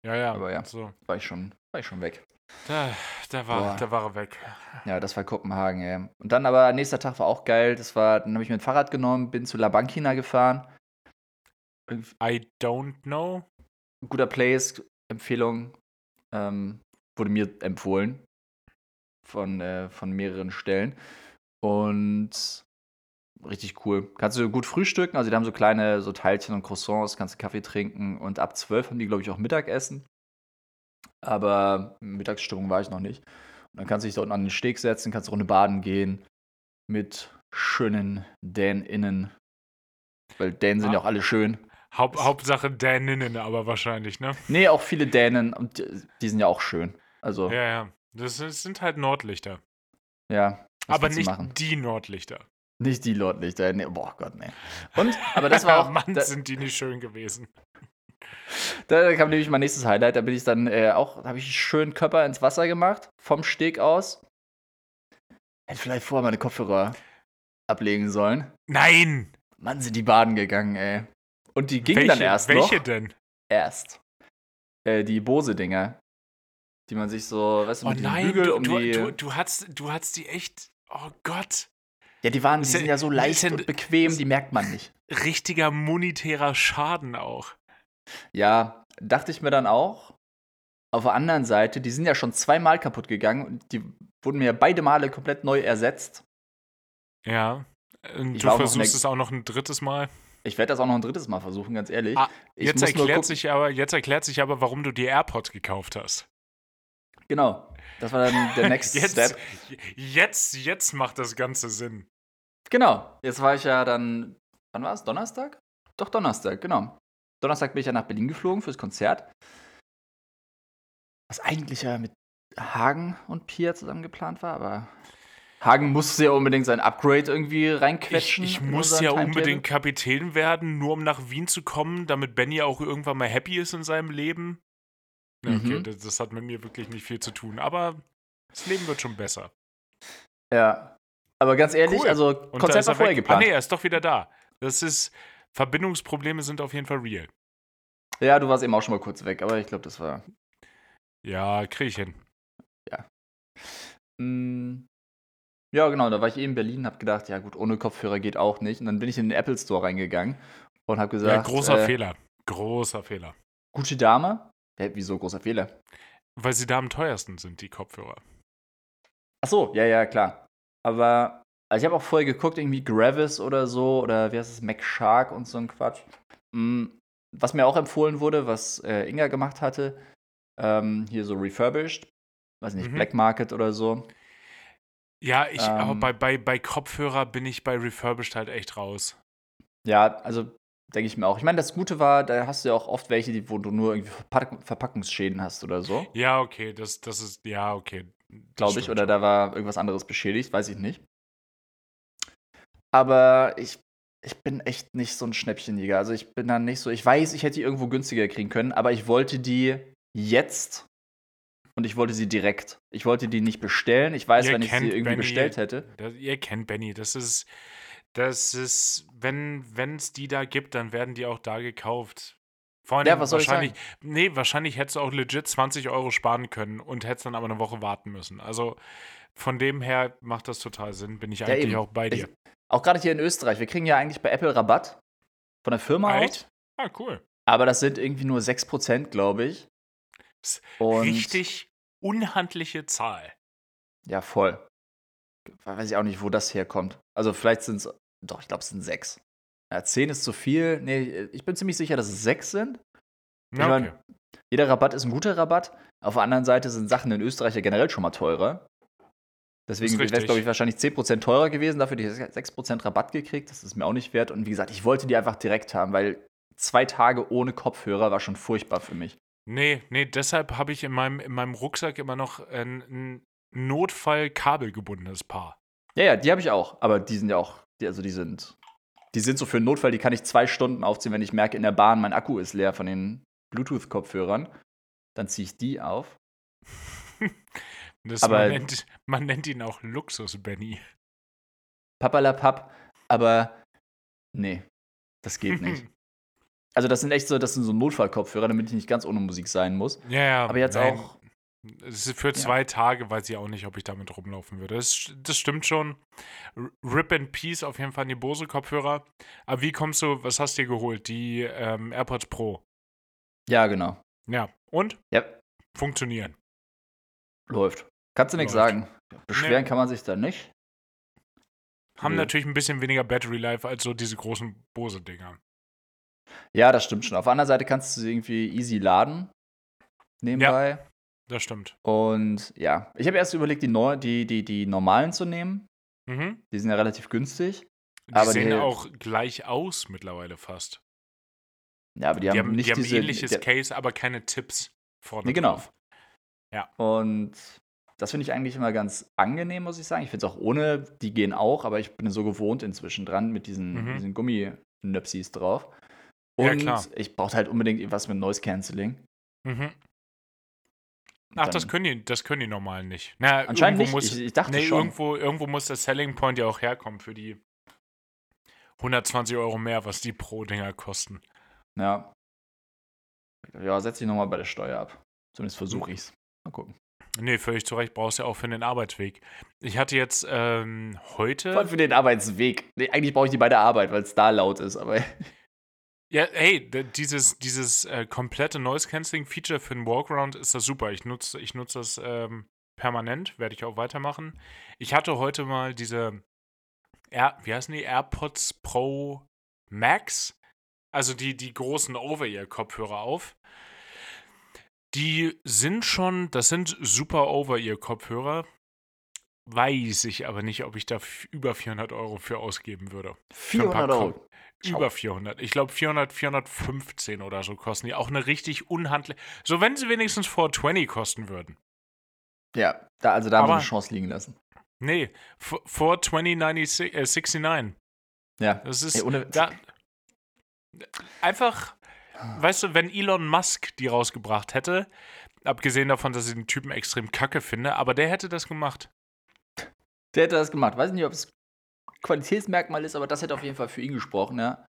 Ja, ja. Aber ja, so. war, ich schon, war ich schon weg. Da, da, war, da war er weg. Ja, das war Kopenhagen, ey. Und dann aber, nächster Tag war auch geil. Das war, dann habe ich mir ein Fahrrad genommen, bin zu La Banquina gefahren. I don't know. Guter Place, Empfehlung. Ähm, wurde mir empfohlen. Von, äh, von mehreren Stellen. Und richtig cool. Kannst du gut frühstücken. Also, die haben so kleine so Teilchen und Croissants, kannst du Kaffee trinken. Und ab 12 haben die, glaube ich, auch Mittagessen. Aber Mittagsstimmung war ich noch nicht. Und dann kannst du dich unten an den Steg setzen, kannst Runde baden gehen mit schönen Däninnen. Weil Dänen sind ah. ja auch alle schön. Haupt, Hauptsache Däninnen aber wahrscheinlich, ne? Nee, auch viele Dänen und die sind ja auch schön. Also. Ja, ja. Das sind halt Nordlichter. Ja. Aber nicht die Nordlichter. Nicht die Nordlichter. Nee, boah Gott, nee. Und, aber das war [laughs] auch. Mann, da, sind die nicht schön gewesen. Da kam nämlich mein nächstes Highlight. Da bin ich dann äh, auch, habe ich schön Körper ins Wasser gemacht, vom Steg aus. Hätte vielleicht vorher meine Kopfhörer ablegen sollen. Nein! Mann, sind die baden gegangen, ey. Und die gingen welche, dann erst welche noch. Welche denn? Erst. Äh, die Bose-Dinger. Die man sich so, weißt du, oh mit nein, Bügel du, um du, die. Du, du, hast, du hast die echt. Oh Gott. Ja, die waren, die sind ja so leicht und bequem, die merkt man nicht. Richtiger monetärer Schaden auch. Ja, dachte ich mir dann auch. Auf der anderen Seite, die sind ja schon zweimal kaputt gegangen und die wurden mir beide Male komplett neu ersetzt. Ja. Und du versuchst es auch noch ein drittes Mal. Ich werde das auch noch ein drittes Mal versuchen, ganz ehrlich. Ah, jetzt, erklärt sich aber, jetzt erklärt sich aber, warum du die AirPods gekauft hast. Genau. Das war dann der [laughs] Next jetzt, Step. Jetzt, jetzt macht das Ganze Sinn. Genau. Jetzt war ich ja dann, wann war es? Donnerstag? Doch, Donnerstag, genau. Donnerstag bin ich ja nach Berlin geflogen fürs Konzert. Was eigentlich ja mit Hagen und Pia zusammen geplant war, aber Hagen musste ja unbedingt sein Upgrade irgendwie reinquetschen. Ich, ich musste ja unbedingt Kapitän werden, nur um nach Wien zu kommen, damit Benny auch irgendwann mal happy ist in seinem Leben. Ja, okay, mhm. das, das, hat mit mir wirklich nicht viel zu tun, aber das Leben wird schon besser. Ja. Aber ganz ehrlich, cool. also Konzert war vorher weg. geplant. Ah, nee, er ist doch wieder da. Das ist, Verbindungsprobleme sind auf jeden Fall real. Ja, du warst eben auch schon mal kurz weg, aber ich glaube, das war. Ja, krieg ich hin. Ja. Mm, ja, genau, da war ich eben in Berlin, hab gedacht, ja gut, ohne Kopfhörer geht auch nicht. Und dann bin ich in den Apple Store reingegangen und hab gesagt. Ja, großer äh, Fehler. Großer Fehler. Gute Dame? Hä, wieso großer Fehler? Weil sie da am teuersten sind, die Kopfhörer. Ach so, ja, ja, klar. Aber also ich habe auch vorher geguckt, irgendwie Gravis oder so, oder wie heißt es, Mac Shark und so ein Quatsch. Mm, was mir auch empfohlen wurde, was äh, Inga gemacht hatte, ähm, hier so refurbished, weiß nicht, mhm. Black Market oder so. Ja, ich, ähm, aber bei, bei, bei Kopfhörer bin ich bei refurbished halt echt raus. Ja, also denke ich mir auch. Ich meine, das Gute war, da hast du ja auch oft welche, die, wo du nur irgendwie Verpack Verpackungsschäden hast oder so. Ja, okay, das, das ist, ja, okay. Glaube ich, oder da war irgendwas anderes beschädigt, weiß ich nicht. Aber ich, ich bin echt nicht so ein Schnäppchenjäger. Also ich bin dann nicht so, ich weiß, ich hätte die irgendwo günstiger kriegen können, aber ich wollte die jetzt und ich wollte sie direkt. Ich wollte die nicht bestellen. Ich weiß, ihr wenn ich sie irgendwie Benny, bestellt hätte. Das, ihr kennt Benny, das ist, das ist, wenn es die da gibt, dann werden die auch da gekauft. Vor allem ja, was soll wahrscheinlich, ich sagen? nee, wahrscheinlich hättest du auch legit 20 Euro sparen können und hättest dann aber eine Woche warten müssen. Also von dem her macht das total Sinn, bin ich ja, eigentlich eben. auch bei dir. Ich, auch gerade hier in Österreich. Wir kriegen ja eigentlich bei Apple Rabatt von der Firma Echt? aus. Ah, cool. Aber das sind irgendwie nur 6%, glaube ich. Und richtig unhandliche Zahl. Ja, voll. Weiß ich auch nicht, wo das herkommt. Also vielleicht sind es, doch, ich glaube, es sind 6. Ja, 10 ist zu viel. Nee, ich bin ziemlich sicher, dass es 6 sind. Ja, okay. Jeder Rabatt ist ein guter Rabatt. Auf der anderen Seite sind Sachen in Österreich ja generell schon mal teurer. Deswegen wäre es, glaube ich, wahrscheinlich 10% teurer gewesen. Dafür die 6% Rabatt gekriegt. Das ist mir auch nicht wert. Und wie gesagt, ich wollte die einfach direkt haben, weil zwei Tage ohne Kopfhörer war schon furchtbar für mich. Nee, nee, deshalb habe ich in meinem, in meinem Rucksack immer noch ein, ein Notfall-kabelgebundenes Paar. Ja, ja, die habe ich auch. Aber die sind ja auch, die, also die sind, die sind so für einen Notfall, die kann ich zwei Stunden aufziehen, wenn ich merke, in der Bahn mein Akku ist leer von den Bluetooth-Kopfhörern. Dann ziehe ich die auf. [laughs] Das, Aber- man, nennt, man nennt ihn auch Luxus-Benny. Papalapap. Aber nee, das geht nicht. [laughs] Also das sind echt so, das sind so Notfallkopfhörer, damit ich nicht ganz ohne Musik sein muss. Ja, ja. Aber jetzt nein, auch, Es ist für zwei Tage weiß ich auch nicht, ob ich damit rumlaufen würde. Das, das stimmt schon. Rip in Peace auf jeden Fall an die Bose-Kopfhörer. Aber wie kommst du, was hast du dir geholt? Die ähm, AirPods Pro. ja genau. Ja. Und? Ja, Funktionieren. läuft. Kannst du nichts sagen. Beschweren Nee. kann man sich da nicht. Haben Nö. natürlich ein bisschen weniger Battery Life als so diese großen Bose-Dinger. Ja, das stimmt schon. Auf der anderen Seite kannst du sie irgendwie easy laden. Nebenbei. Das stimmt. Und ja, ich habe erst überlegt, die, neu, die, die, die normalen zu nehmen. Mhm. Die sind ja relativ günstig. Die Aber sehen die- auch gleich aus mittlerweile fast. Ja, aber die, Die, haben, haben, nicht die haben diese. ähnliches Case, aber keine Tipps vorne Nee, genau. drauf. Und das finde ich eigentlich immer ganz angenehm, muss ich sagen. Ich finde es auch ohne, die gehen auch, aber ich bin so gewohnt inzwischen dran mit diesen, Mhm. diesen Gumminöpsis drauf. Ja, Und klar. ich brauche halt unbedingt was mit Noise Cancelling. Mhm. Ach, das können die, das können die normalen nicht. Na, Anscheinend irgendwo nicht. Muss, ich, ich dachte nee, schon. Irgendwo, irgendwo muss der Selling Point ja auch herkommen für die 120 Euro mehr, was die Pro-Dinger kosten. Ja. Ja, setze ich nochmal bei der Steuer ab. Zumindest versuche ich's. Mal gucken. Nee, völlig zu Recht, brauchst du ja auch für den Arbeitsweg. Ich hatte jetzt ähm, heute. Voll für den Arbeitsweg. Nee, eigentlich brauche ich die bei der Arbeit, weil es da laut ist, aber [laughs] Ja, hey, dieses, dieses äh, komplette Noise-Canceling-Feature für den Walkaround ist das super. Ich nutze ich nutz das ähm, permanent, werde ich auch weitermachen. Ich hatte heute mal diese, Air, wie heißen die, AirPods Pro Max, also die, die großen Over-Ear-Kopfhörer auf. Die sind schon, das sind super Over-Ear-Kopfhörer. Weiß ich aber nicht, ob ich da über 400 Euro für ausgeben würde. Für ein paar 400 Euro. Über 400. Ich glaube 400, 415 oder so kosten die. Auch eine richtig unhandliche. So, wenn sie wenigstens 420 kosten würden. Ja, da, also da haben wir eine Chance liegen lassen. Nee, f- 420, 96, äh, 69. Ja. Das ist. Ey, ohne- da, einfach, weißt du, wenn Elon Musk die rausgebracht hätte, abgesehen davon, dass ich den Typen extrem kacke finde, aber der hätte das gemacht. Der hätte das gemacht. Weiß nicht, ob es Qualitätsmerkmal ist, aber das hätte auf jeden Fall für ihn gesprochen, ja.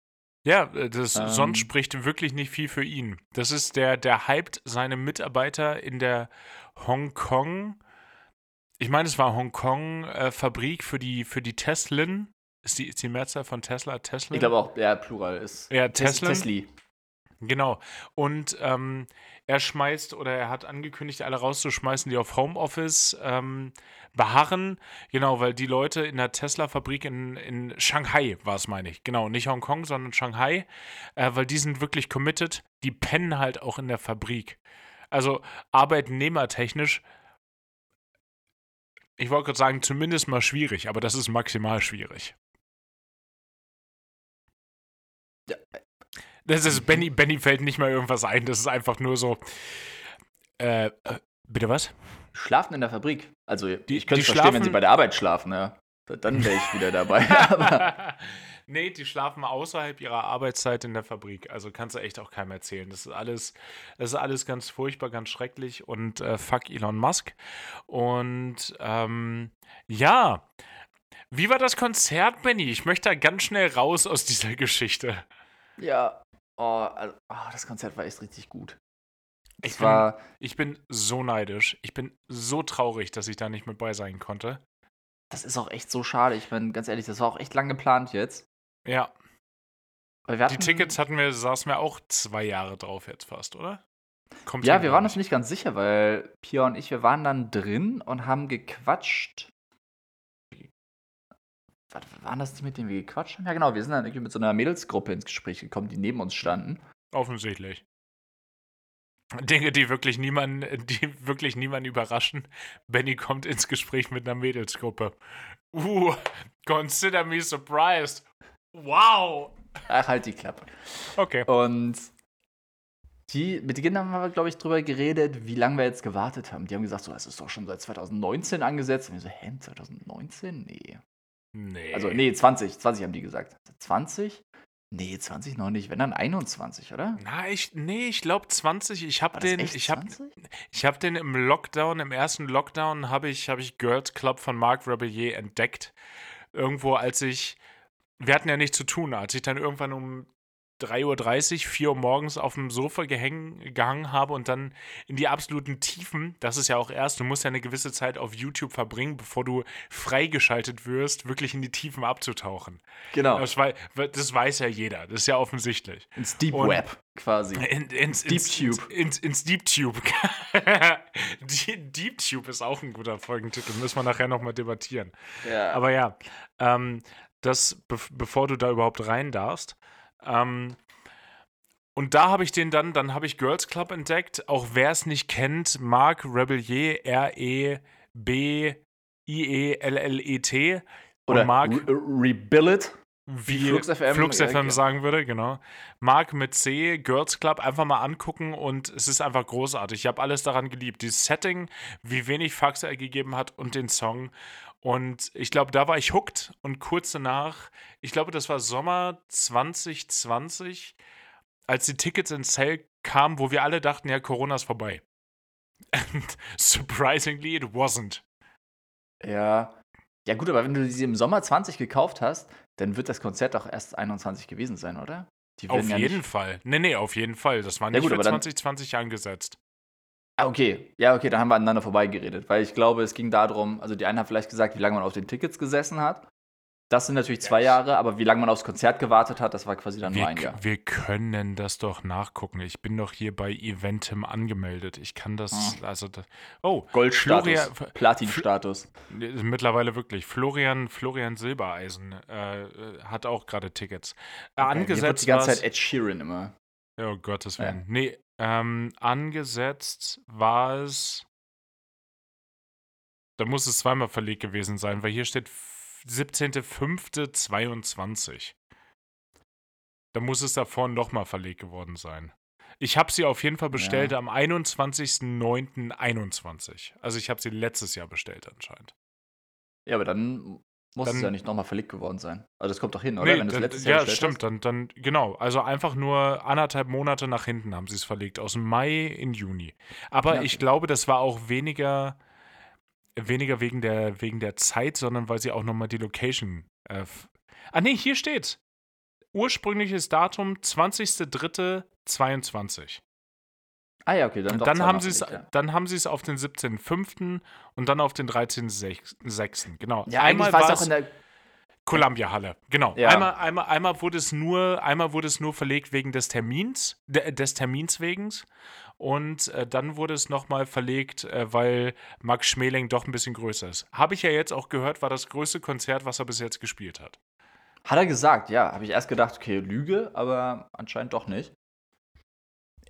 Ja, äh, das Ähm. sonst spricht wirklich nicht viel für ihn. Das ist der, der hypt seine Mitarbeiter in der Hongkong, ich meine, es war Hongkong-Fabrik für die, für die Teslin. Ist die, ist die Mehrzahl von Tesla Teslin? Ich glaube auch, ja, Plural ist. Ja, Tes Teslin. Tesli. Genau. Und ähm, er schmeißt oder er hat angekündigt, alle rauszuschmeißen, die auf Homeoffice ähm, beharren. Genau, weil die Leute in der Tesla-Fabrik in, in Shanghai war es, meine ich. Genau, nicht Hongkong, sondern Shanghai. Äh, weil die sind wirklich committed. Die pennen halt auch in der Fabrik. Also arbeitnehmertechnisch, ich wollte gerade sagen, zumindest mal schwierig, aber das ist maximal schwierig. Das ist, Benny, Benny fällt nicht mal irgendwas ein. Das ist einfach nur so. Äh, äh, bitte was? Schlafen in der Fabrik. Also, Die- ich könnte es verstehen, wenn sie bei der Arbeit schlafen, ja. Da- Dann wäre ich wieder dabei. [laughs] aber [laughs] nee, die schlafen außerhalb ihrer Arbeitszeit in der Fabrik. Also kannst du echt auch keinem erzählen. Das ist alles, das ist alles ganz furchtbar, ganz schrecklich und äh, fuck Elon Musk. Und ähm, ja. Wie war das Konzert, Benny? Ich möchte da ganz schnell raus aus dieser [laughs] Geschichte. ja, oh, also, oh, das Konzert war echt richtig gut. Ich bin, war, ich bin so neidisch. Ich bin so traurig, dass ich da nicht mit bei sein konnte. das ist auch echt so schade. Ich meine, ganz ehrlich, das war auch echt lang geplant jetzt. Ja, wir die hatten, Tickets hatten wir, saßen wir auch zwei Jahre drauf jetzt fast, oder? Kommt Ja, wir waren uns nicht ganz sicher, weil Pia und ich, wir waren dann drin und haben gequatscht. Was waren das die, mit denen wir gequatscht haben? Ja, genau, wir sind dann irgendwie mit so einer Mädelsgruppe ins Gespräch gekommen, die neben uns standen. Offensichtlich. Dinge, die wirklich niemanden, die wirklich niemanden überraschen. Benny kommt ins Gespräch mit einer Mädelsgruppe. Uh, consider me surprised. Wow. Ach, halt die Klappe. Okay. Und die, mit denen haben wir, glaube ich, drüber geredet, wie lange wir jetzt gewartet haben. Die haben gesagt, so, es ist doch schon seit 2019 angesetzt. Und wir so, hä, 2019? Nee. Nee. Also, nee, 20. 20 haben die gesagt. 20? Nee, 20 noch nicht. Wenn dann 21, oder? Na, ich, nee, ich glaube 20. Ich habe den, ich habe 20? ich hab den im Lockdown, im ersten Lockdown habe ich, hab ich Girls Club von Marc Rebellier entdeckt. Irgendwo, als ich, wir hatten ja nichts zu tun, als ich dann irgendwann um 3.30 Uhr, 4 Uhr morgens auf dem Sofa gehäng, gehangen habe und dann in die absoluten Tiefen, das ist ja auch erst, du musst ja eine gewisse Zeit auf YouTube verbringen, bevor du freigeschaltet wirst, wirklich in die Tiefen abzutauchen. Genau. Das, das weiß ja jeder, das ist ja offensichtlich. Ins Deep Und- Web quasi. In, ins, Deep ins, Tube. Ins, ins Deep Tube. [laughs] Deep Tube ist auch ein guter Folgentitel, müssen wir nachher nochmal debattieren. Ja. Aber ja, ähm, das, be bevor du da überhaupt rein darfst. Ähm, und da habe ich den dann, dann habe ich Girls Club entdeckt. Auch wer es nicht kennt, Marc Rebellier, R-E-B-I-E-L-L-E-T. Oder Marc, Re Rebillet. wie Flux FM, Flux FM ja. sagen würde, genau. Marc mit C, Girls Club, einfach mal angucken und es ist einfach großartig. Ich habe alles daran geliebt. Dieses Setting, wie wenig Fax er gegeben hat und den Song. Und ich glaube, da war ich hooked und kurz danach, ich glaube, das war Sommer 2020, als die Tickets in Sale kamen, wo wir alle dachten, ja, Corona ist vorbei. [laughs] And surprisingly, it wasn't. Ja. Ja, gut, aber wenn du sie im Sommer 20 gekauft hast, dann wird das Konzert auch erst 21 gewesen sein, oder? Die Auf ja jeden Fall. Nee, nee, auf jeden Fall. Das war Ja nicht gut, für aber dann- 2020 angesetzt. Ah, okay. Ja, okay, dann haben wir aneinander vorbeigeredet, weil ich glaube, es ging darum, also die einen haben vielleicht gesagt, wie lange man auf den Tickets gesessen hat. Das sind natürlich zwei Jahre, aber wie lange man aufs Konzert gewartet hat, das war quasi dann nur Wir, ein Jahr. wir können das doch nachgucken. Ich bin doch hier bei Eventim angemeldet. Ich kann das, also, das, oh, Goldstatus, Platinstatus. mittlerweile wirklich. Florian, Florian Silbereisen äh, äh, hat auch gerade Tickets. Äh, wird angesetzt die ganze Zeit Ed Sheeran immer. Oh Gottes Ja. Willen. Nee, ähm, angesetzt war es. Da muss es zweimal verlegt gewesen sein, weil hier steht f- 17.05.22. Da muss es davor nochmal verlegt geworden sein. Ich habe sie auf jeden Fall bestellt Ja. am 21.09.21. Also ich habe sie letztes Jahr bestellt anscheinend. Ja, aber dann muss es Dann- ja nicht nochmal verlegt geworden sein. Also das kommt doch hin, oder? Nee, Wenn es dann, letztes Jahr ja, stimmt. Dann, dann, genau. Also einfach nur anderthalb Monate nach hinten haben sie es verlegt. Aus Mai in Juni. Aber Ja, ich glaube, das war auch weniger, weniger wegen der, wegen der Zeit, sondern weil sie auch nochmal die Location. Äh, ah, nee, hier steht. Ursprüngliches Datum 20.03.22. Ah ja, okay, dann doch dann haben sie es, ja. dann haben sie es auf den 17.05. und dann auf den 13.06. Genau. Ja, Einmal war es auch in der. Columbia Halle, genau. Ja. Einmal, einmal, einmal wurde es nur, einmal wurde es nur verlegt wegen des Termins, de, des Termins wegens. Und äh, dann wurde es nochmal verlegt, äh, weil Max Schmeling doch ein bisschen größer ist. Habe ich ja jetzt auch gehört, war das größte Konzert, was er bis jetzt gespielt hat. Hat er gesagt, ja. Habe ich erst gedacht, okay, Lüge, aber anscheinend doch nicht.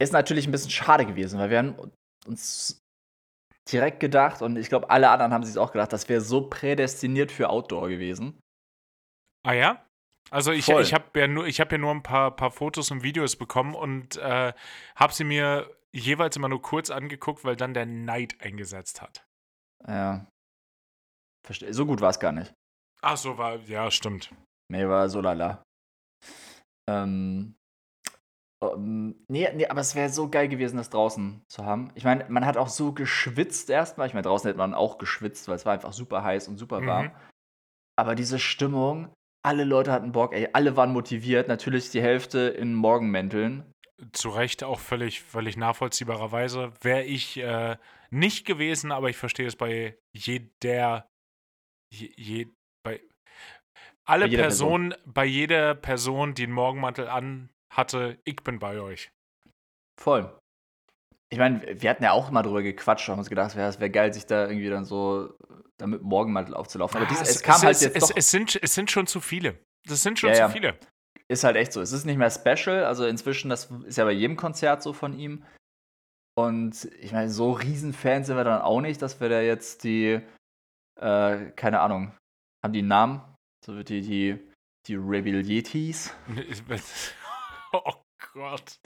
Ist natürlich ein bisschen schade gewesen, weil wir haben uns direkt gedacht, und ich glaube, alle anderen haben sich auch gedacht, das wäre so prädestiniert für Outdoor gewesen. Ah ja? Also ich, Voll. ich habe ja nur, ich habe ja nur ein paar, paar Fotos und Videos bekommen und äh, habe sie mir jeweils immer nur kurz angeguckt, weil dann der Neid eingesetzt hat. Ja. Verste so gut war es gar nicht. Ach so, war, ja, stimmt. Nee, war so lala. Ähm, ähm, nee, nee, aber es wäre so geil gewesen, das draußen zu haben. Ich meine, man hat auch so geschwitzt erstmal. Ich meine, draußen hätte man auch geschwitzt, weil es war einfach super heiß und super warm. Mhm. Aber diese Stimmung, alle Leute hatten Bock, ey, alle waren motiviert. Natürlich die Hälfte in Morgenmänteln. zu Recht auch völlig, völlig nachvollziehbarerweise. Wäre ich äh, nicht gewesen, aber ich verstehe es bei jeder, je, je, bei alle Bei jeder Personen, bei jeder Person, die einen Morgenmantel an hatte, ich bin bei euch. Voll. ich meine, wir hatten ja auch mal drüber gequatscht, haben uns gedacht, es wäre geil, sich da irgendwie dann so damit Morgenmantel aufzulaufen. Aber Ah, dies, es, es, kam es, halt es, jetzt es, doch. es, sind, es sind schon zu viele. Das sind schon Ja, zu ja. viele. Ist halt echt so. Es ist nicht mehr special. Also inzwischen, das ist ja bei jedem Konzert so von ihm. Und ich meine, so Riesenfans sind wir dann auch nicht, dass wir da jetzt die, äh, keine Ahnung, haben die einen Namen? So wird die, die, die Rebellieties, [laughs] Oh Gott.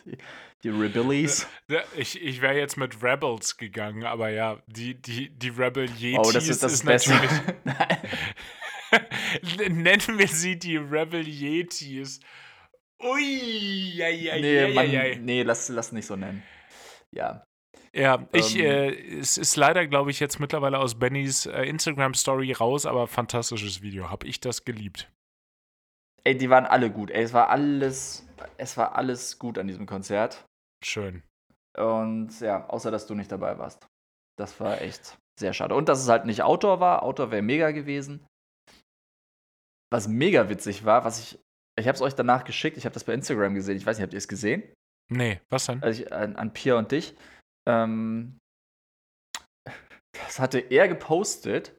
die Rebellies. Ja, Ich, ich wäre jetzt mit Rebels gegangen, aber ja, die, die, die Rebel Yetis Oh, das ist das Beste. natürlich. [laughs] [laughs] Nennen wir sie die Rebel Yetis. Ui, ja, ja, nee, ja, Mann, ja. nee, lass, lass nicht so nennen. Ja. Ja, ich, Ähm. äh, es ist leider, glaube ich, jetzt mittlerweile aus Bennys äh, Instagram-Story raus, aber fantastisches Video. Hab ich das geliebt. Ey, die waren alle gut. Ey, es war alles, es war alles gut an diesem Konzert. Schön. Und ja, außer dass du nicht dabei warst. Das war echt sehr schade. Und dass es halt nicht Outdoor war. Outdoor wäre mega gewesen. Was mega witzig war, was ich. Ich habe es euch danach geschickt. Ich habe das bei Instagram gesehen. Ich weiß nicht, habt ihr es gesehen? Nee, was denn? Also ich, an, an Pia und dich. Ähm, [laughs] das hatte er gepostet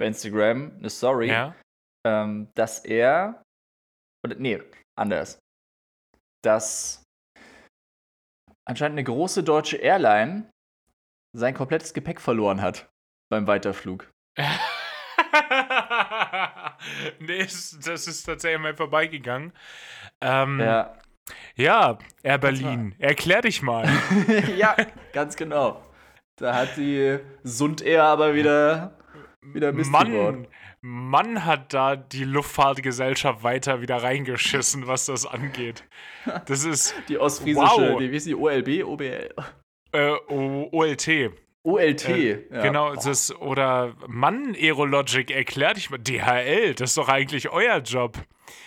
bei Instagram, eine Story, Ja. ähm, dass er. Oder, nee, anders. Dass anscheinend eine große deutsche Airline sein komplettes Gepäck verloren hat beim Weiterflug. [laughs] nee, das ist tatsächlich mir vorbeigegangen. Ähm, ja. Ja. Air Berlin. Erklär dich mal. [laughs] ja, ganz genau. Da hat die Sund Air aber wieder, wieder Mist. Mann, Mann hat da die Luftfahrtgesellschaft weiter wieder reingeschissen, was das angeht. Das ist [laughs] Die ostfriesische, Wow. die, wie ist die OLB, OBL? äh, O- OLT. OLT. Äh, ja. Genau, das, oder Mann, Aerologic, erklär dich mal. DHL, das ist doch eigentlich euer Job.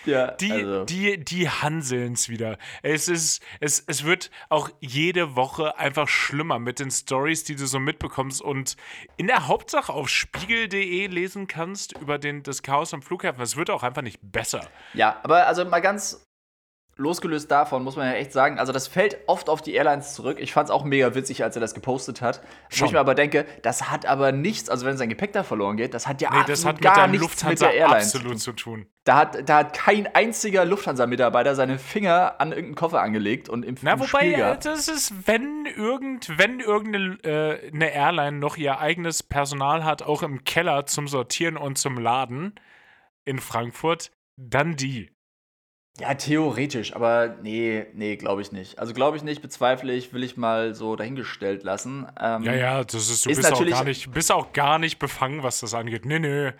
ja, Die, also, die, die hanseln's wieder. Es ist, es, es wird auch jede Woche einfach schlimmer mit den Stories, die du so mitbekommst und in der Hauptsache auf spiegel.de lesen kannst über den, das Chaos am Flughafen. Es wird auch einfach nicht besser. ja, aber also mal ganz losgelöst davon muss man ja echt sagen, also das fällt oft auf die Airlines zurück. Ich fand es auch mega witzig, als er das gepostet hat. Wo Schon. ich mir aber denke, das hat aber nichts, also wenn sein Gepäck da verloren geht, das hat ja Nee, absolut hat gar nichts Lufthansa mit der Airline zu absolut tun. zu tun. Da hat, da hat kein einziger Lufthansa-Mitarbeiter seine Finger an irgendeinen Koffer angelegt und im, Na, im wobei, Spiel äh, das ist, wenn, irgend, wenn irgendeine äh, eine Airline noch ihr eigenes Personal hat, auch im Keller zum Sortieren und zum Laden in Frankfurt, dann die. Ja, theoretisch, aber nee, nee, glaube ich nicht. Also glaube ich nicht, bezweifle ich, will ich mal so dahingestellt lassen. Ähm, Ja, ja, das ist, du Ist bist, auch gar nicht, bist auch gar nicht befangen, was das angeht. Nee, nee.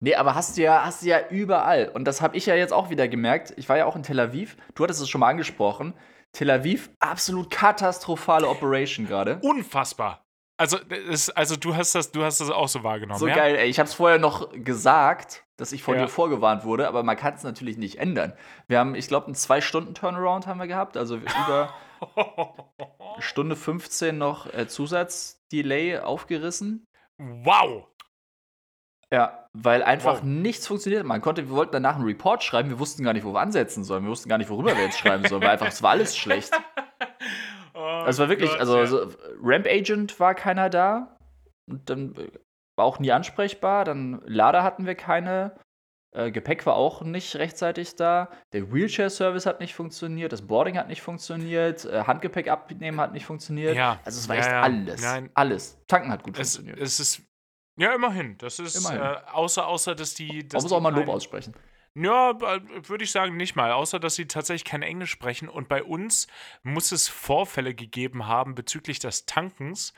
Nee, aber hast du ja, hast du ja überall. Und das habe ich ja jetzt auch wieder gemerkt. Ich war ja auch in Tel Aviv. Du hattest es schon mal angesprochen. Tel Aviv, absolut katastrophale Operation gerade. Unfassbar. Also, das, also du hast das, du hast das auch so wahrgenommen, So ja? geil, ey. Ich habe es vorher noch gesagt, dass ich von Ja. dir vorgewarnt wurde, aber man kann es natürlich nicht ändern. Wir haben, ich glaube, einen zwei Stunden Turnaround haben wir gehabt, also über [laughs] Stunde 15 noch äh, Zusatzdelay aufgerissen. wow. Ja, weil einfach Wow. nichts funktioniert. Man konnte, wir wollten danach einen Report schreiben, wir wussten gar nicht, wo wir ansetzen sollen. Wir wussten gar nicht, worüber wir jetzt schreiben sollen, weil einfach, es war alles [laughs] schlecht. Oh Also es war wirklich, Gott, also ja. so, Ramp Agent war keiner da und dann äh, war auch nie ansprechbar. Dann Lader hatten wir keine. Äh, Gepäck war auch nicht rechtzeitig da. Der Wheelchair-Service hat nicht funktioniert. Das Boarding hat nicht funktioniert. Äh, Handgepäck abnehmen hat nicht funktioniert. Ja, Also es war ja, echt ja. alles. Nein. Alles. Tanken hat gut es, funktioniert. es ist. Ja, immerhin. Das ist, Immerhin. Äh, außer, außer, dass die. Dass Man muss auch mal Lob aussprechen. Ja, äh, würde ich sagen, nicht mal. Außer, dass sie tatsächlich kein Englisch sprechen. Und bei uns muss es Vorfälle gegeben haben bezüglich des Tankens.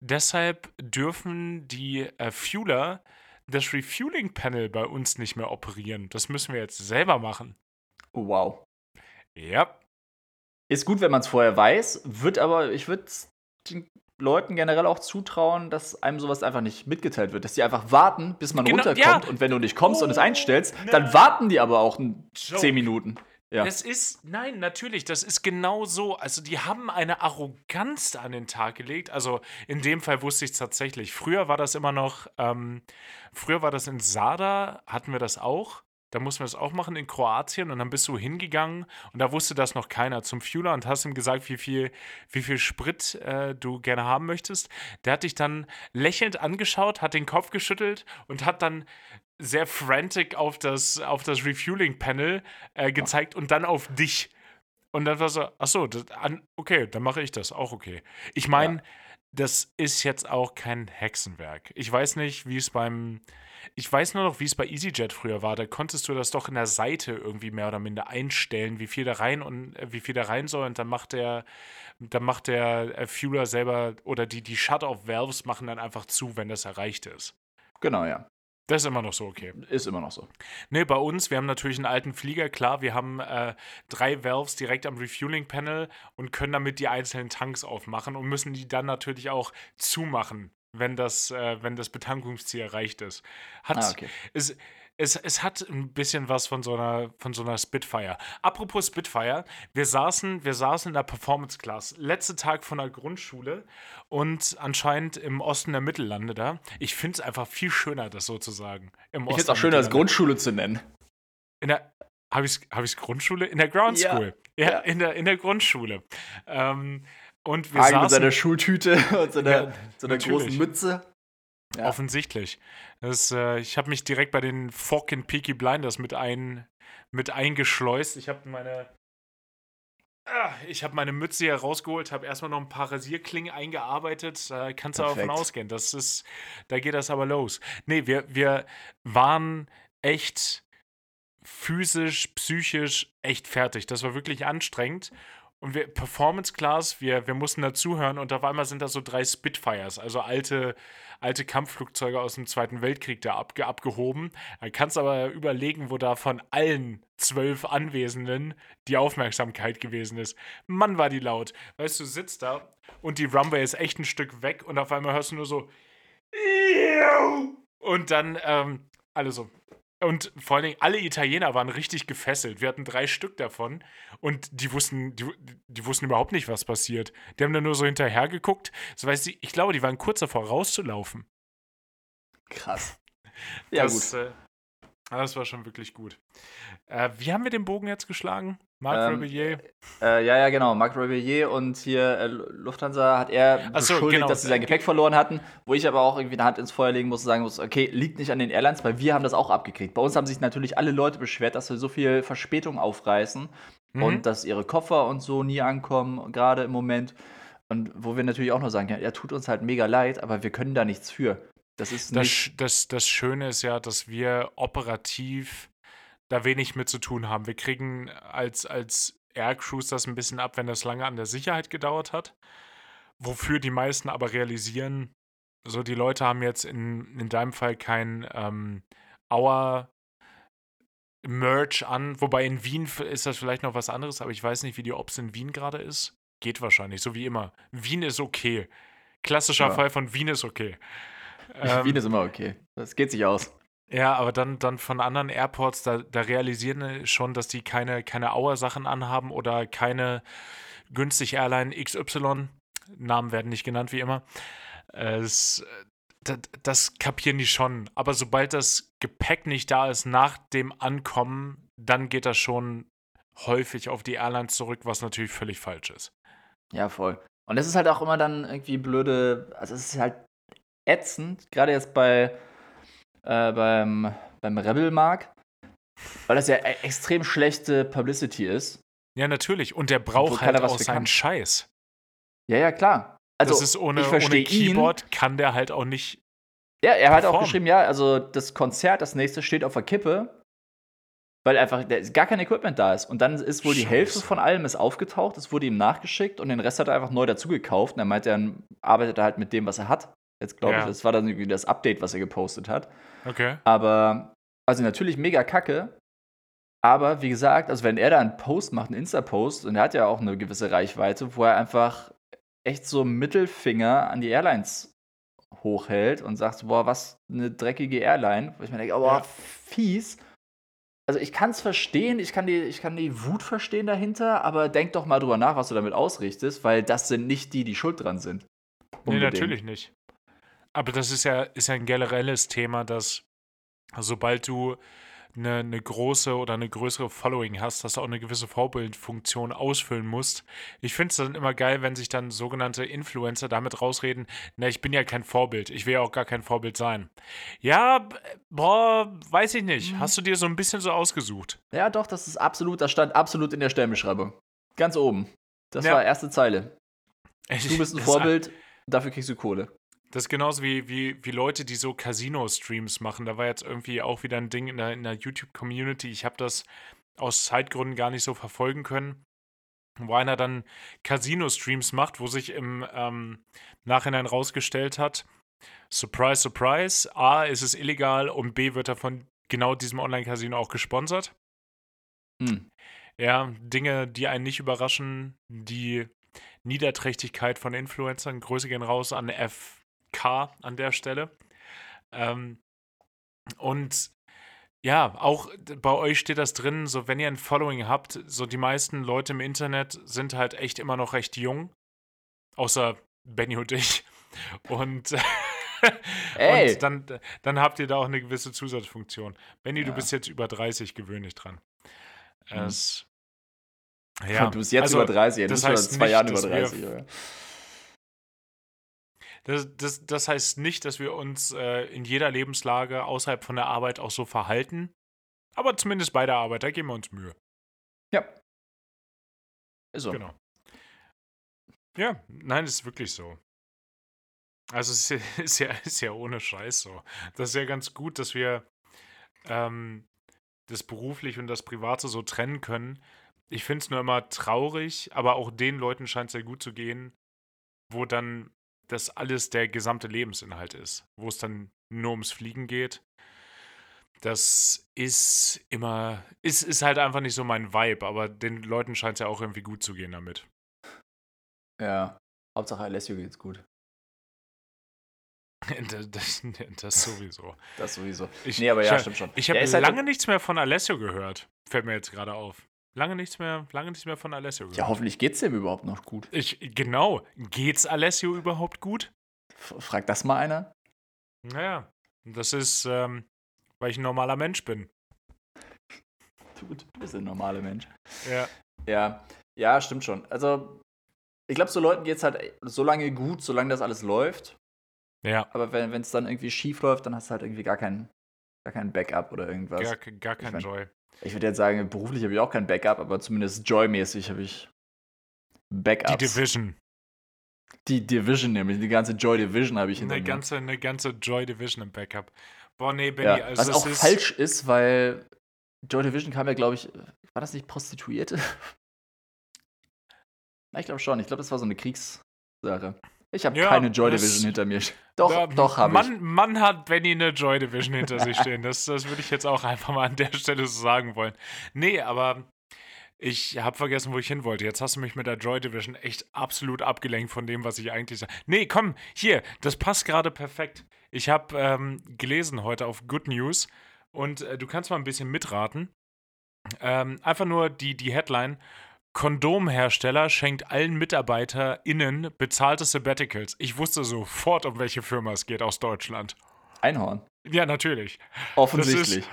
Deshalb dürfen die äh, Fueler das Refueling-Panel bei uns nicht mehr operieren. Das müssen wir jetzt selber machen. Oh, wow. Ja. Ist gut, wenn man es vorher weiß, wird aber, ich würde den Leuten generell auch zutrauen, dass einem sowas einfach nicht mitgeteilt wird. Dass die einfach warten, bis man Genau, runterkommt ja. und wenn du nicht kommst und es Oh, einstellst, nein. dann warten die aber auch zehn Minuten. Ja. Das ist, nein, natürlich, das ist genau so. Also, die haben eine Arroganz an den Tag gelegt. Also, in dem Fall wusste ich es tatsächlich. Früher war das immer noch, ähm, früher war das in Sada, hatten wir das auch. da mussten wir das auch machen in Kroatien und dann bist du hingegangen und da wusste das noch keiner zum Fueler und hast ihm gesagt, wie viel, wie viel Sprit äh, du gerne haben möchtest. Der hat dich dann lächelnd angeschaut, hat den Kopf geschüttelt und hat dann sehr frantic auf das, auf das Refueling-Panel äh, gezeigt und dann auf dich. Und dann war so, ach so, das, okay, dann mache ich das, auch okay. Ich meine, ja. das ist jetzt auch kein Hexenwerk. Ich weiß nicht, wie es beim, ich weiß nur noch, wie es bei EasyJet früher war. Da konntest du das doch in der Seite irgendwie mehr oder minder einstellen, wie viel da rein und äh, wie viel da rein soll. Und dann macht der, dann macht der äh, Fueler selber oder die, die Shut-off-Valves machen dann einfach zu, wenn das erreicht ist. Genau, ja. Das ist immer noch so okay. Ist immer noch so. Nee, bei uns, wir haben natürlich einen alten Flieger, klar, wir haben äh, drei Valves direkt am Refueling-Panel und können damit die einzelnen Tanks aufmachen und müssen die dann natürlich auch zumachen, wenn das, äh, wenn das Betankungsziel erreicht ist. Hat, ah, okay. ist, es, es hat ein bisschen was von so einer, von so einer Spitfire. Apropos Spitfire, wir saßen, wir saßen in der Performance Class, letzte Tag von der Grundschule und anscheinend im Osten der Mittellande da. Ich finde es einfach viel schöner, das so zu sagen. Im ich finde es auch schöner, als Grundschule zu nennen. In der, habe ich es hab Grundschule? In der Ground School. Ja, ja, In, der, in der Grundschule. Ähm, und wir Hagen saßen, mit seiner Schultüte [laughs] und seiner, ja, seiner großen Mütze. Ja. Offensichtlich. Das, äh, ich habe mich direkt bei den fucking Peaky Blinders mit, ein, mit eingeschleust. Ich habe meine. Ah, ich habe meine Mütze hier rausgeholt, habe erstmal noch ein paar Rasierklingen eingearbeitet. Da kannst du aber davon ausgehen. Das ist, da geht das aber los. Nee, wir, wir waren echt physisch, psychisch echt fertig. Das war wirklich anstrengend und wir Performance Class, wir, wir mussten dazuhören und auf einmal sind da so drei Spitfires, also alte, alte Kampfflugzeuge aus dem Zweiten Weltkrieg da abge, abgehoben. Dann kannst aber überlegen, wo da von allen zwölf Anwesenden die Aufmerksamkeit gewesen ist. Mann, war die laut. Weißt du, sitzt da und die Runway ist echt ein Stück weg und auf einmal hörst du nur so und dann ähm, alle so und vor allen Dingen, alle Italiener waren richtig gefesselt. Wir hatten drei Stück davon und die wussten, die, die wussten überhaupt nicht, was passiert. Die haben dann nur so hinterher geguckt. So, weißt du, ich glaube, die waren kurz davor rauszulaufen. Krass. [laughs] Ja, das, gut. Äh, das war schon wirklich gut. Äh, wie haben wir den Bogen jetzt geschlagen? Marc ähm, Rebellier? Äh, ja, ja, genau. Marc Rebellier und hier äh, Lufthansa hat er so, beschuldigt, genau. dass sie sein Gepäck verloren hatten. Wo ich aber auch irgendwie eine Hand ins Feuer legen muss und sagen muss, okay, liegt nicht an den Airlines, weil wir haben das auch abgekriegt. Bei uns haben sich natürlich alle Leute beschwert, dass wir so viel Verspätung aufreißen mhm. und dass ihre Koffer und so nie ankommen, gerade im Moment. Und wo wir natürlich auch noch sagen, ja, er tut uns halt mega leid, aber wir können da nichts für. Das ist das, das, das Schöne ist ja, dass wir operativ da wenig mit zu tun haben. Wir kriegen als, als Aircrews das ein bisschen ab, wenn das lange an der Sicherheit gedauert hat. Wofür die meisten aber realisieren, so die Leute haben jetzt in, in deinem Fall kein ähm, Auer Merch an, wobei in Wien ist das vielleicht noch was anderes, aber ich weiß nicht, wie die Ops in Wien gerade ist. Geht wahrscheinlich, so wie immer. Wien ist okay. Klassischer ja. Fall von Wien ist okay. [laughs] Ähm, Wien ist immer okay. Das geht sich aus. Ja, aber dann, dann von anderen Airports, da, da realisieren schon, dass die keine, keine Auer-Sachen anhaben oder keine günstig Airline XY. Namen werden nicht genannt, wie immer. Es, das, das kapieren die schon. Aber sobald das Gepäck nicht da ist nach dem Ankommen, dann geht das schon häufig auf die Airlines zurück, was natürlich völlig falsch ist. Ja, voll. Und es ist halt auch immer dann irgendwie blöde, also es ist halt ätzend, gerade jetzt bei äh, beim, beim Rebel-Mark, weil das ja e extrem schlechte Publicity ist. Ja, natürlich. Und der braucht halt auch seinen kann. Scheiß. Ja, ja, klar. Also, das ist ohne, ohne Keyboard ihn. kann der halt auch nicht. Ja, er hat auch geschrieben, ja, also das Konzert, das nächste steht auf der Kippe, weil einfach gar kein Equipment da ist. Und dann ist wohl Scheiße. die Hälfte von allem ist aufgetaucht, es wurde ihm nachgeschickt und den Rest hat er einfach neu dazu gekauft. Und er meinte, er arbeitet halt mit dem, was er hat. Jetzt glaube ja. ich, das war dann irgendwie das Update, was er gepostet hat. Okay. Aber, also natürlich mega kacke. Aber wie gesagt, also wenn er da einen Post macht, einen Insta-Post, und er hat ja auch eine gewisse Reichweite, wo er einfach echt so Mittelfinger an die Airlines hochhält und sagt, boah, was eine dreckige Airline. Wo ich mir denke, oh, ja. fies. Also ich kann es verstehen, ich kann, die, ich kann die Wut verstehen dahinter, aber denk doch mal drüber nach, was du damit ausrichtest, weil das sind nicht die, die schuld dran sind. Unbedingt. Nee, natürlich nicht. Aber das ist ja, ist ja ein generelles Thema, dass sobald du eine, eine große oder eine größere Following hast, dass du auch eine gewisse Vorbildfunktion ausfüllen musst. Ich finde es dann immer geil, wenn sich dann sogenannte Influencer damit rausreden, na, ich bin ja kein Vorbild, ich will ja auch gar kein Vorbild sein. Ja, boah, weiß ich nicht. Mhm. Hast du dir so ein bisschen so ausgesucht? Ja, doch, das ist absolut, das stand absolut in der Stellenbeschreibung. Ganz oben. Das Ja. war erste Zeile. [laughs] Du bist ein Vorbild, dafür kriegst du Kohle. Das ist genauso wie, wie, wie Leute, die so Casino-Streams machen. Da war jetzt irgendwie auch wieder ein Ding in der, in der YouTube-Community. Ich habe das aus Zeitgründen gar nicht so verfolgen können. Wo einer dann Casino-Streams macht, wo sich im ähm, Nachhinein rausgestellt hat, Surprise, Surprise, A, ist es illegal und B, wird er von genau diesem Online-Casino auch gesponsert. Hm. Ja, Dinge, die einen nicht überraschen, die Niederträchtigkeit von Influencern. Grüße gehen raus an FK an der Stelle. Ähm, und ja, auch bei euch steht das drin, so wenn ihr ein Following habt, so die meisten Leute im Internet sind halt echt immer noch recht jung. Außer Benny und ich. Und, [laughs] und dann, dann habt ihr da auch eine gewisse Zusatzfunktion. Benny, du Ja. bist jetzt über 30, gewöhnlich dran. Hm. Es, du bist jetzt also, über 30, ey. du das bist schon heißt zwei nicht, Jahren über wir- 30. Junge. Das, das, das heißt nicht, dass wir uns äh, in jeder Lebenslage außerhalb von der Arbeit auch so verhalten. Aber zumindest bei der Arbeit, da geben wir uns Mühe. Ja. Ist so. Genau. Ja, nein, ist wirklich so. Also es ist ja, [laughs] ist ja, ja ohne Scheiß so. Das ist ja ganz gut, dass wir ähm, das beruflich und das Private so trennen können. Ich finde es nur immer traurig, aber auch den Leuten scheint es sehr gut zu gehen, wo dann das alles der gesamte Lebensinhalt ist, wo es dann nur ums Fliegen geht. Das ist immer, ist, ist halt einfach nicht so mein Vibe, aber den Leuten scheint es ja auch irgendwie gut zu gehen damit. Ja. Hauptsache Alessio geht's gut. [laughs] Das, das, das sowieso. Das sowieso. Ich, Nee, aber ja, ich, stimmt schon. Ich habe halt- lange nichts mehr von Alessio gehört. Fällt mir jetzt gerade auf. Lange nichts mehr, lange nichts mehr von Alessio gehört. Ja, hoffentlich geht's dem überhaupt noch gut. Ich, genau. Geht's Alessio überhaupt gut? F frag das mal einer. Naja, das ist, ähm, weil ich ein normaler Mensch bin. Du, du bist ein normaler Mensch. Ja. Ja, ja, stimmt schon. Also, ich glaube, so Leuten geht's halt so lange gut, solange das alles läuft. Ja, Aber wenn es dann irgendwie schief läuft, dann hast du halt irgendwie gar kein, gar kein Backup oder irgendwas. gar, gar kein mein- Joy. Ich würde jetzt sagen, beruflich habe ich auch kein Backup, aber zumindest Joy-mäßig habe ich Backups. Die Division. Die Division nämlich, die ganze Joy Division habe ich Eine mir. ganze, eine ganze Joy Division im Backup. Boah, nee, Benny, ja, also was auch ist, falsch ist, weil Joy Division kam ja, glaube ich, war das nicht Prostituierte? [laughs] Na, ich glaube schon. Ich glaube, das war so eine Kriegssache. Ich habe Ja, keine Joy Division hinter mir. [laughs] Doch, Ja, doch habe ich. Mann, Mann hat Benny eine Joy Division hinter sich stehen. Das, das würde ich jetzt auch einfach mal an der Stelle so sagen wollen. Nee, aber ich habe vergessen, wo ich hin wollte. Jetzt hast du mich mit der Joy Division echt absolut abgelenkt von dem, was ich eigentlich sage. Nee, komm, hier, das passt gerade perfekt. Ich habe ähm, gelesen heute auf Good News und äh, du kannst mal ein bisschen mitraten. Ähm, einfach nur die, die Headline. Kondomhersteller schenkt allen MitarbeiterInnen bezahlte Sabbaticals. Ich wusste sofort, um welche Firma es geht aus Deutschland. Einhorn. Ja, natürlich. Offensichtlich.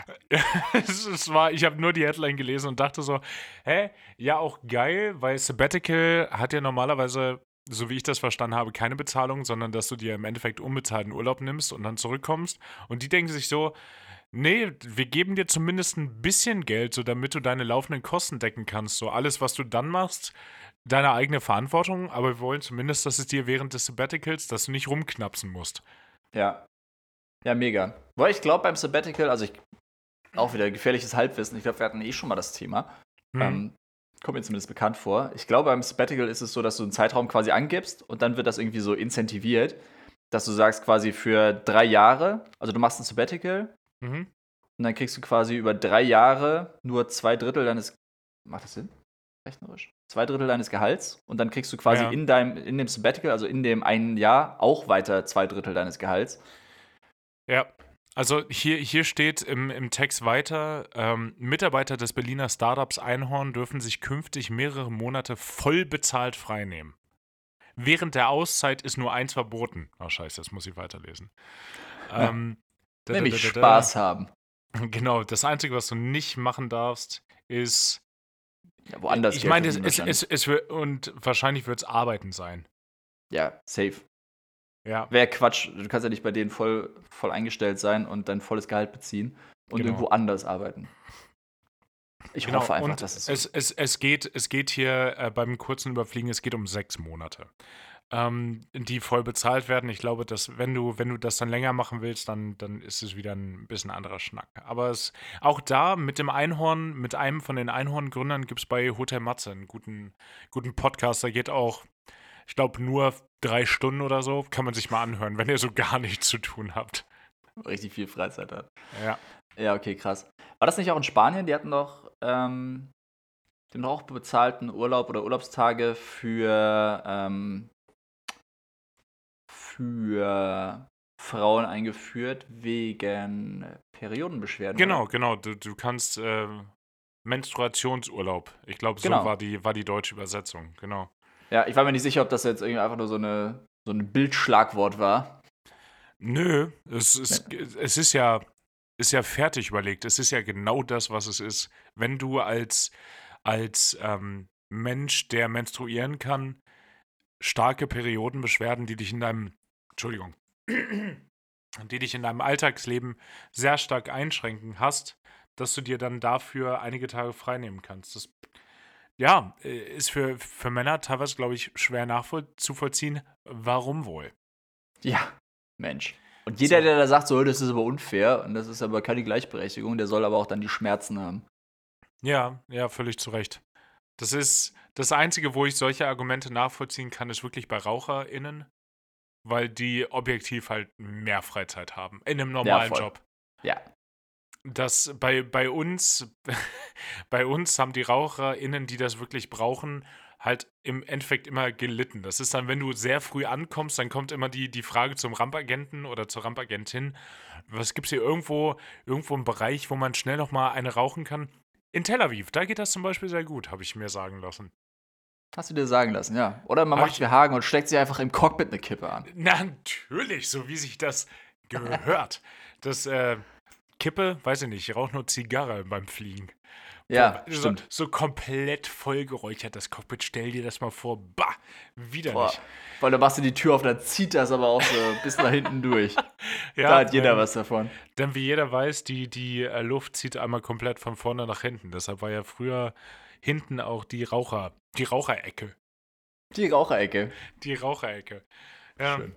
es, [laughs] es war, ich habe nur die Headline gelesen und dachte so, hä? Ja, auch geil, weil Sabbatical hat ja normalerweise, so wie ich das verstanden habe, keine Bezahlung, sondern dass du dir im Endeffekt unbezahlten Urlaub nimmst und dann zurückkommst. Und die denken sich so, nee, wir geben dir zumindest ein bisschen Geld, so damit du deine laufenden Kosten decken kannst. So alles, was du dann machst, deine eigene Verantwortung, aber wir wollen zumindest, dass es dir während des Sabbaticals, dass du nicht rumknapsen musst. Ja. Ja, mega. Weil ich glaube beim Sabbatical, also ich auch wieder gefährliches Halbwissen, ich glaube, wir hatten eh schon mal das Thema. Hm. Ähm, kommt mir zumindest bekannt vor. Ich glaube, beim Sabbatical ist es so, dass du einen Zeitraum quasi angibst und dann wird das irgendwie so incentiviert, dass du sagst quasi für drei Jahre, also du machst ein Sabbatical Mhm. und dann kriegst du quasi über drei Jahre nur zwei Drittel deines. Macht das Sinn? Rechnerisch? Zwei Drittel deines Gehalts und dann kriegst du quasi Ja. in deinem, in dem Sabbatical, also in dem einen Jahr, auch weiter zwei Drittel deines Gehalts. Ja, also hier, hier steht im, im Text weiter, ähm, Mitarbeiter des Berliner Startups Einhorn dürfen sich künftig mehrere Monate voll bezahlt freinehmen. Während der Auszeit ist nur eins verboten. Oh scheiße, das muss ich weiterlesen. Ja. Ähm, da- Nämlich da- da- Spaß haben. [laughs] Genau, das Einzige, was du nicht machen darfst, ist. Ja, woanders. Ich meine, es, es, es, es wird, und wahrscheinlich wird es Arbeiten sein. Ja, safe. Ja. Wäre Quatsch. Du kannst ja nicht bei denen voll, voll eingestellt sein und dein volles Gehalt beziehen und Genau. irgendwo anders arbeiten. Ich Genau, hoffe einfach, und dass es, es, es, es, geht, es geht hier äh, beim kurzen Überfliegen, es geht um sechs Monate, ähm, die voll bezahlt werden. Ich glaube, dass wenn du, wenn du das dann länger machen willst, dann, dann ist es wieder ein bisschen anderer Schnack. Aber es, auch da mit dem Einhorn, mit einem von den Einhorn-Gründern gibt es bei Hotel Matze einen guten, guten Podcast. Da geht auch, ich glaube, nur drei Stunden oder so. Kann man sich mal anhören, wenn ihr so [laughs] gar nichts zu tun habt. richtig viel Freizeit hat. Ja. Ja, okay, krass. War das nicht auch in Spanien? Die hatten doch ähm, den auch bezahlten Urlaub oder Urlaubstage für, ähm, für Frauen eingeführt wegen Periodenbeschwerden. Genau, oder? genau. Du, du kannst äh, Menstruationsurlaub. Ich glaube, so Genau. war, die, war die deutsche Übersetzung. Genau. Ja, ich war mir nicht sicher, ob das jetzt irgendwie einfach nur so, eine, so ein Bildschlagwort war. Nö, es, ist es ist ja ist ja fertig überlegt. Es ist ja genau das, was es ist. Wenn du als, als ähm, Mensch, der menstruieren kann, starke Periodenbeschwerden, die dich in deinem, Entschuldigung, [clears throat] die dich in deinem Alltagsleben sehr stark einschränken hast, dass du dir dann dafür einige Tage freinehmen kannst. Das, ja, äh, ist für, für Männer teilweise, glaube ich, schwer nachzuvollziehen. Warum wohl? Ja, Mensch. Und jeder, So. der da sagt, so, das ist aber unfair und das ist aber keine Gleichberechtigung, der soll aber auch dann die Schmerzen haben. Ja, ja, völlig zu Recht. Das ist das Einzige, wo ich solche Argumente nachvollziehen kann, ist wirklich bei RaucherInnen, weil die objektiv halt mehr Freizeit haben. In einem normalen voll. Job. Ja. Das bei, bei uns, [laughs] bei uns haben die RaucherInnen, die das wirklich brauchen, halt im Endeffekt immer gelitten. Das ist dann, wenn du sehr früh ankommst, dann kommt immer die, die Frage zum Rampagenten oder zur Rampagentin, was gibt's hier irgendwo, irgendwo einen Bereich, wo man schnell nochmal eine rauchen kann? In Tel Aviv, da geht das zum Beispiel sehr gut, habe ich mir sagen lassen. Hast du dir sagen lassen, ja. Oder man Hab macht wie Hagen und steckt sich einfach im Cockpit eine Kippe an. Natürlich, so wie sich das gehört. Das, äh, Kippe, weiß ich nicht, ich rauche nur Zigarre beim Fliegen. Ja, so, stimmt. so komplett vollgeräuchert das Cockpit. Stell dir das mal vor. Bah, widerlich. Boah. Weil da machst du die Tür auf, dann zieht das aber auch so [laughs] bis nach hinten durch. [laughs] Ja, da hat jeder ähm, was davon. Denn wie jeder weiß, die, die äh, Luft zieht einmal komplett von vorne nach hinten. Deshalb war ja früher hinten auch die Raucher, die Raucherecke. Die Raucherecke. Die Raucherecke. Ja. Schön.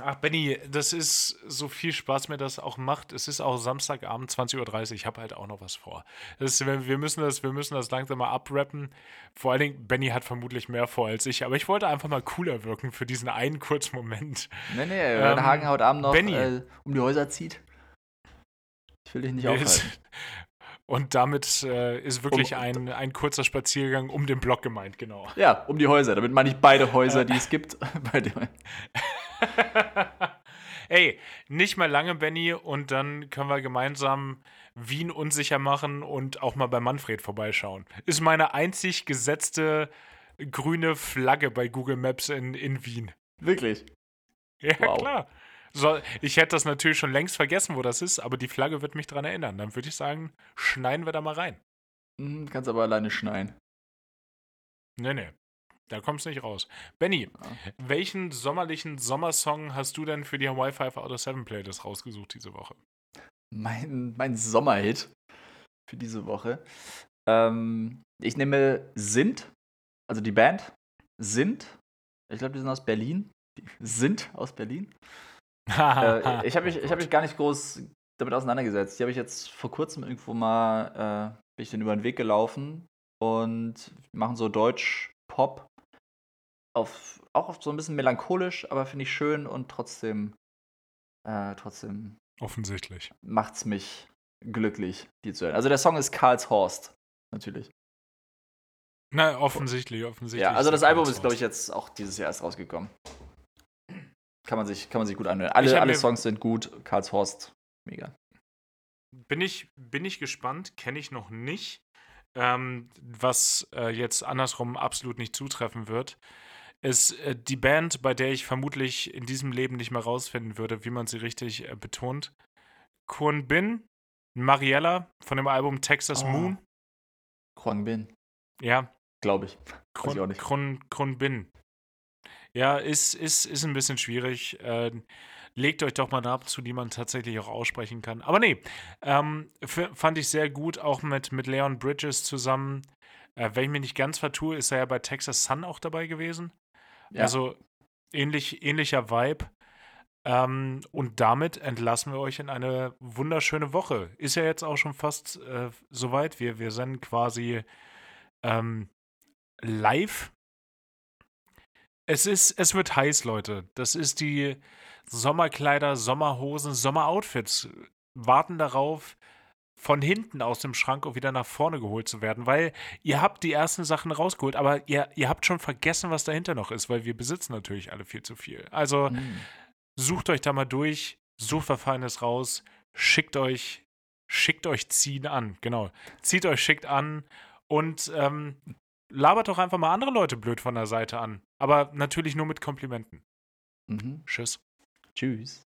Ach, Benny, das ist so viel Spaß mir das auch macht. Es ist auch Samstagabend 20.30 Uhr. Ich habe halt auch noch was vor. Das, wir wir müssen das, wir müssen das langsam mal abrappen. Vor allen Dingen, Benny hat vermutlich mehr vor als ich, aber ich wollte einfach mal cooler wirken für diesen einen kurzen Moment. Nee, nee, wenn Ähm, Hagen heute Abend noch Benny. äh, um die Häuser zieht. Ich will dich nicht aufhalten. Und damit äh, ist wirklich Um- ein, ein kurzer Spaziergang um den Block gemeint, genau. Ja, um die Häuser. Damit meine ich beide Häuser, die es gibt. [laughs] [laughs] Ey, nicht mehr lange, Benny, und dann können wir gemeinsam Wien unsicher machen und auch mal bei Manfred vorbeischauen. Ist meine einzig gesetzte grüne Flagge bei Google Maps in, in Wien. Wirklich. Ja, Wow. klar. So, ich hätte das natürlich schon längst vergessen, wo das ist, aber die Flagge wird mich dran erinnern. Dann würde ich sagen, schneiden wir da mal rein. Hm, kannst aber alleine schneien. Nee, nee. Da kommst du nicht raus. Benny, Ja. welchen sommerlichen Sommersong hast du denn für die Hawaii 5 out of 7 Playlist rausgesucht diese Woche? Mein, mein Sommerhit für diese Woche. Ähm, ich nehme Sint, also die Band Sint. Ich glaube, die sind aus Berlin. Die sind aus Berlin. Äh, [laughs] ich habe mich, ich hab mich gar nicht groß damit auseinandergesetzt. Die habe ich jetzt vor kurzem irgendwo mal, äh, bin ich den über den Weg gelaufen und machen so Deutsch-Pop. Auf, auch auf so ein bisschen melancholisch, aber finde ich schön und trotzdem, äh, trotzdem Offensichtlich. macht's mich glücklich, die zu hören. Also der Song ist Karls Horst, natürlich. Na, offensichtlich, offensichtlich. Ja, also das Album ist, glaube ich, jetzt auch dieses Jahr erst rausgekommen. Kann man sich, kann man sich gut anhören. Alle, alle Songs sind gut. Karls Horst, mega. Bin ich, bin ich gespannt, kenne ich noch nicht. Ähm, was äh, jetzt andersrum absolut nicht zutreffen wird, ist äh, die Band, bei der ich vermutlich in diesem Leben nicht mehr rausfinden würde, wie man sie richtig äh, betont. Kwon Bin, Mariella von dem Album Texas Oh. Moon. Kwang Bin, Ja, glaube ich. Krun Bin. Ja, ist, ist, ist ein bisschen schwierig. Äh, legt euch doch mal Namen zu, die man tatsächlich auch aussprechen kann. Aber nee, ähm, fand ich sehr gut, auch mit, mit Leon Bridges zusammen. Äh, wenn ich mich nicht ganz vertue, ist er ja bei Texas Sun auch dabei gewesen. Ja. Also ähnlich, ähnlicher Vibe. Ähm, und damit entlassen wir euch in eine wunderschöne Woche. Ist ja jetzt auch schon fast äh, soweit. Wir, wir sind quasi ähm, live. Es ist, es wird heiß, Leute. Das ist die Sommerkleider, Sommerhosen, Sommeroutfits warten darauf, von hinten aus dem Schrank auch wieder nach vorne geholt zu werden, weil ihr habt die ersten Sachen rausgeholt, aber ihr, ihr habt schon vergessen, was dahinter noch ist, weil wir besitzen natürlich alle viel zu viel. Also Mm. sucht euch da mal durch, sucht was Feines raus, schickt euch, schickt euch ziehen an, genau. Zieht euch schickt an und ähm, labert doch einfach mal andere Leute blöd von der Seite an. Aber natürlich nur mit Komplimenten. Mhm. Tschüss. Tschüss.